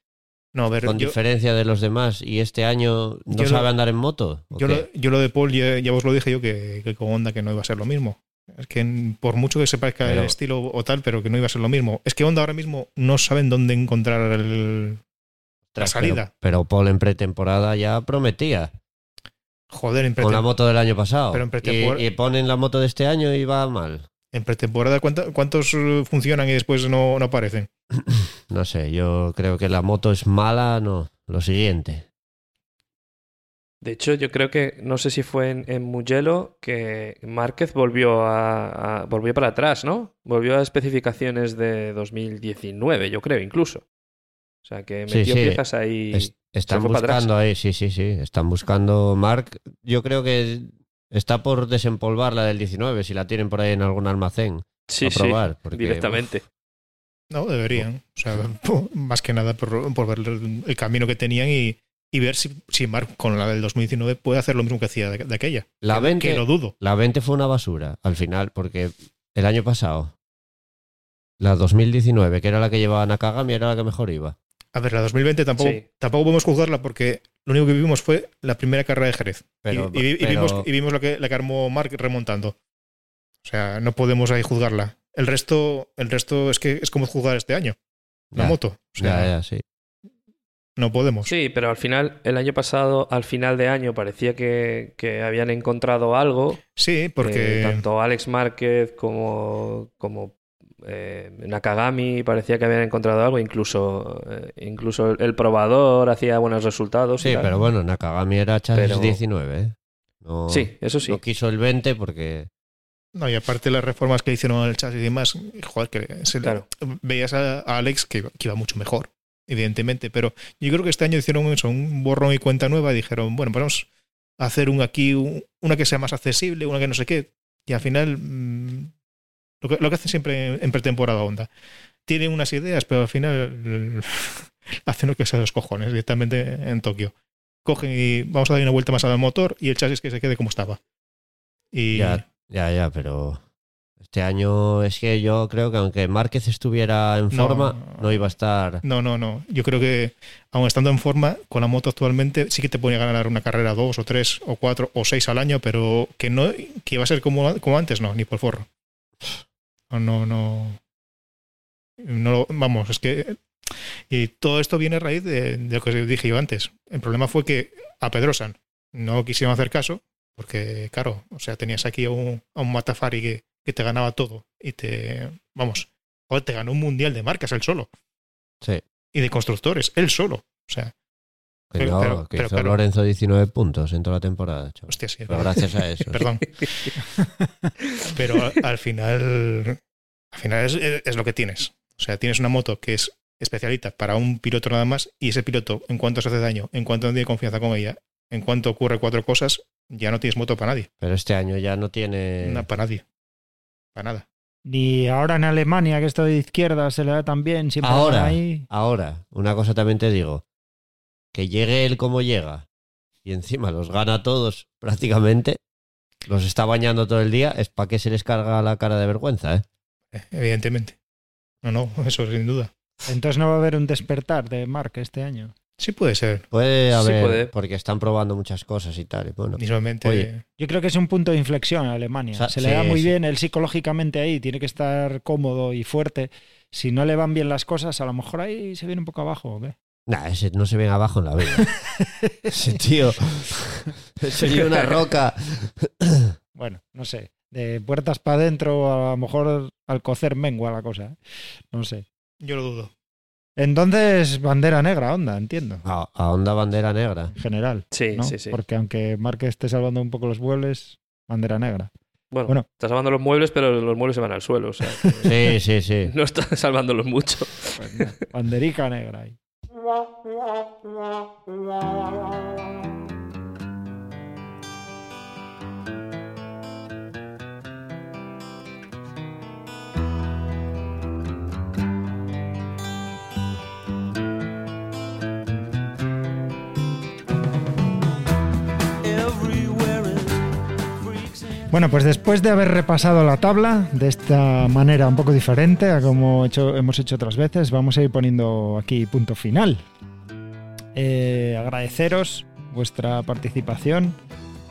B: No, ver,
C: con
B: yo,
C: diferencia de los demás y este año no
B: lo-
C: sabe andar en moto. ¿o
B: yo lo, yo lo de Paul ya, ya os lo dije yo que, que con Honda que no iba a ser lo mismo. Es que por mucho que se parezca el estilo o tal, pero que no iba a ser lo mismo. Es que Honda ahora mismo no saben dónde encontrar el, la salida.
C: Pero, pero Paul en pretemporada ya prometía
B: Joder, en,
C: con la moto del año pasado.
B: Pero en
C: y, y ponen la moto de este año y va mal.
B: En pretemporada ¿cuánta- ¿cuántos eh, funcionan y después no, no aparecen?
C: No sé, yo creo que la moto es mala, no. Lo siguiente.
D: De hecho, yo creo que, no sé si fue en, en Mugello, que Márquez volvió, a, a- volvió para atrás, ¿no? Volvió a especificaciones de 2019, yo creo, incluso. O sea, que metió
C: sí.
D: piezas ahí.
C: Es- están
D: atrás.
C: buscando ahí, sí, sí, sí. Están buscando. Mark, yo creo que está por desempolvar la del 19, si la tienen por ahí en algún almacén.
D: sí,
C: a
D: sí,
C: probar, porque,
D: directamente.
B: No, deberían. O sea, más que nada por, por ver el, camino que tenían y, y ver si, si Mark con la del 2019 puede hacer lo mismo que hacía de, de aquella.
C: La
B: que,
C: 20,
B: que lo dudo.
C: la 20 fue una basura al final, porque el año pasado, la 2019, que era la que llevaba Nakagami, era la que mejor iba.
B: A ver, la 2020 tampoco,
D: Sí.
B: tampoco podemos juzgarla porque lo único que vimos fue la primera carrera de Jerez.
C: Pero,
B: y, y- y
C: pero-
B: vimos, y vimos lo que, la que armó Mark remontando. O sea, no podemos ahí juzgarla. El resto, el resto es que es como juzgar este año. La
C: ya,
B: moto. O sea,
C: ya, ya, sí.
B: no podemos.
D: Sí, pero al final, el año pasado, al final de año, parecía que, que habían encontrado algo.
B: Sí, porque.
D: Eh, tanto Alex Márquez como, como eh, Nakagami parecía que habían encontrado algo, incluso, eh, incluso el, probador hacía buenos resultados. y
C: Sí,
D: tal.
C: pero bueno, Nakagami era chasis
D: Pero-
C: 19, ¿eh? No,
D: Sí, eso sí.
C: no quiso el 20 porque...
B: No, y aparte las reformas que hicieron al chasis y demás, joder, que se le-
D: Claro.
B: veías a, Alex que, iba- que iba mucho mejor, evidentemente. Pero yo creo que este año hicieron eso, un borrón y cuenta nueva y dijeron, bueno, pues vamos a hacer un aquí, un- una que sea más accesible, una que no sé qué. Y al final, mm, lo, que, lo que hacen siempre en, en pretemporada Honda. Tienen unas ideas, pero al final hacen lo que sea los cojones directamente en Tokio. Cogen y vamos a dar una vuelta más al motor y el chasis que se quede como estaba. Y
C: Ya, ya, ya, pero... Este año es que yo creo que aunque Márquez estuviera en
B: No.
C: forma, no iba a estar...
B: No, no, no. Yo creo que, aun estando en forma, con la moto actualmente, sí que te podía ganar una carrera dos o tres o cuatro o seis al año, pero que no que iba a ser como, como antes, no, ni por forro. No, no, no. vamos, es que. Y todo esto viene a raíz de, de lo que os dije yo antes. El problema fue que a Pedrosan no quisieron hacer caso, porque, claro, o sea, tenías aquí a un, a un Matafari que, que te ganaba todo y te. Vamos, te ganó un mundial de marcas él solo
C: Sí.
B: y de constructores, él solo. O sea,
C: Que
B: Pero-
C: no,
B: pero-
C: que
B: pero
C: hizo
B: claro.
C: Lorenzo 19 puntos en toda la temporada. chaval.
B: hostia, sí.
C: Pero gracias a eso.
B: Perdón. Pero al, al final, al final es, es lo que tienes. O sea, tienes una moto que es especialita para un piloto nada más y ese piloto, en cuanto se hace daño, en cuanto no tiene confianza con ella, en cuanto ocurre cuatro cosas, ya no tienes moto para nadie.
C: Pero este año ya no tiene...
B: Na- para nadie. Para nada.
A: Ni ahora en Alemania, que esto de izquierda se le da tan bien, siempre
C: Ahora.
A: ahí.
C: Ahora, una cosa también te digo. Que llegue él como llega y encima los gana a todos prácticamente, los está bañando todo el día, es para que se les carga la cara de vergüenza, ¿eh?
B: Evidentemente. No, no, eso sin duda.
A: Entonces no va a haber un despertar de Mark este año.
B: Sí puede ser.
C: Puede
D: Sí
C: haber,
D: puede.
C: porque están probando muchas cosas y tal. y bueno,
B: Visualmente.
C: Oye.
A: Yo creo que es un punto de inflexión en Alemania.
C: O sea,
A: se le
C: sí,
A: da muy
C: sí.
A: bien, él psicológicamente ahí tiene que estar cómodo y fuerte. Si no le van bien las cosas, a lo mejor ahí se viene un poco abajo. ¿o qué?
C: Nah, ese no se ven abajo en la vida. ese tío sería una roca.
A: Bueno, no sé. De puertas para adentro, a lo mejor al cocer mengua la cosa. ¿eh? No sé.
B: Yo lo dudo.
A: Entonces, bandera negra, onda, entiendo.
C: A, a onda bandera negra.
A: En general.
D: Sí,
A: ¿no?
D: sí, sí.
A: Porque aunque Marque esté salvando un poco los muebles, bandera negra.
D: Bueno,
A: Bueno.
D: está salvando los muebles, pero los muebles se van al suelo. O sea,
C: Sí, sí, sí.
D: no está salvándolos mucho.
A: Pues nada, banderica negra ahí. la la la la la Bueno, pues después de haber repasado la tabla de esta manera un poco diferente a como hemos hecho otras veces, vamos a ir poniendo aquí punto final. Eh, agradeceros vuestra participación,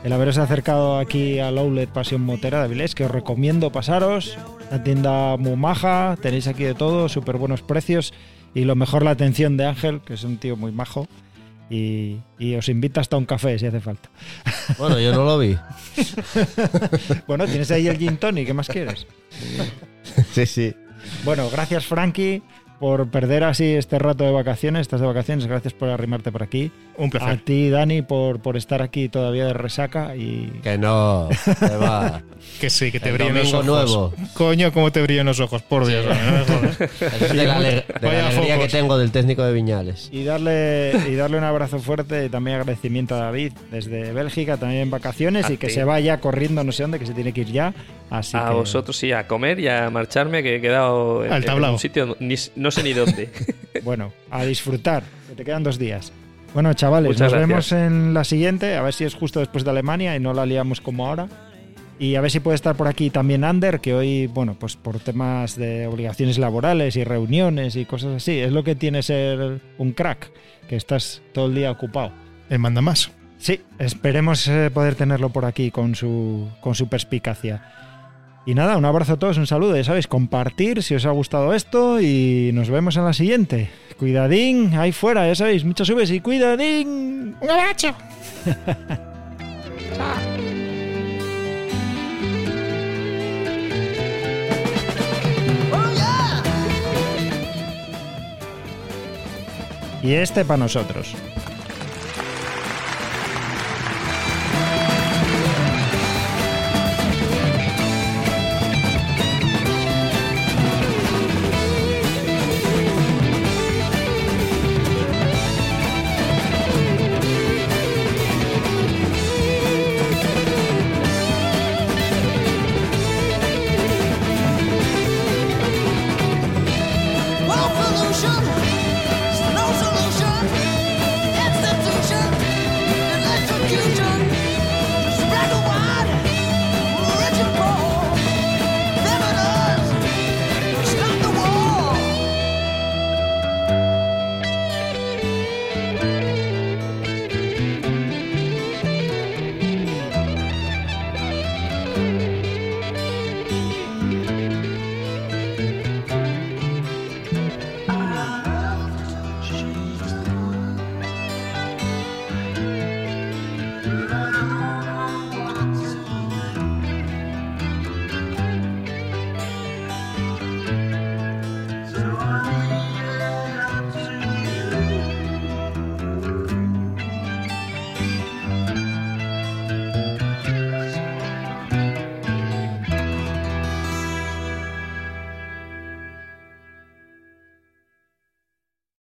A: el haberos acercado aquí al Outlet Pasión Motera de Avilés, que os recomiendo pasaros. La tienda muy maja, tenéis aquí de todo, súper buenos precios y lo mejor la atención de Ángel, que es un tío muy majo. Y, y os invita hasta un café si hace falta.
C: Bueno, yo no lo vi.
A: Bueno, tienes ahí el gin tonic, ¿qué más quieres?
C: Sí, sí.
A: Bueno, gracias Frankie por perder así este rato de vacaciones, estás de vacaciones, gracias por arrimarte por aquí.
B: Un
A: A
B: placer.
A: ti, Dani, por, por estar aquí todavía de resaca y...
C: Que no. Que va.
B: Que sí, que te brillan los ojos.
C: nuevo.
B: Coño, cómo te brillan los ojos, por Dios. no me jodas.
C: Es de la, de la
B: Vaya
C: alegría que tengo del técnico de Viñales.
A: Y darle, y darle un abrazo fuerte y también agradecimiento a David desde Bélgica, también en vacaciones
D: A
A: y que
D: ti.
A: se vaya corriendo no sé dónde, que se tiene que ir ya. Así
D: a
A: que,
D: vosotros sí, a comer y a marcharme, que he quedado en,
B: Al
D: en
B: tablao.
D: un sitio ni- no sé ni dónde.
A: Bueno, a disfrutar, que te quedan dos días. Bueno, chavales,
D: Muchas
A: nos
D: gracias.
A: vemos en la siguiente, a ver si es justo después de Alemania y no la liamos como ahora. Y a ver si puede estar por aquí también Ander, que hoy, bueno, pues por temas de obligaciones laborales y reuniones y cosas así, es lo que tiene ser un crack, que estás todo el día ocupado.
B: Él manda más.
A: Sí, esperemos eh, poder tenerlo por aquí con su, con su perspicacia. Y nada, un abrazo a todos, un saludo, ya sabéis, compartir si os ha gustado esto y nos vemos en la siguiente. Cuidadín, ahí fuera, ya sabéis, muchas subes y cuidadín. Un abrazo. Y este para nosotros.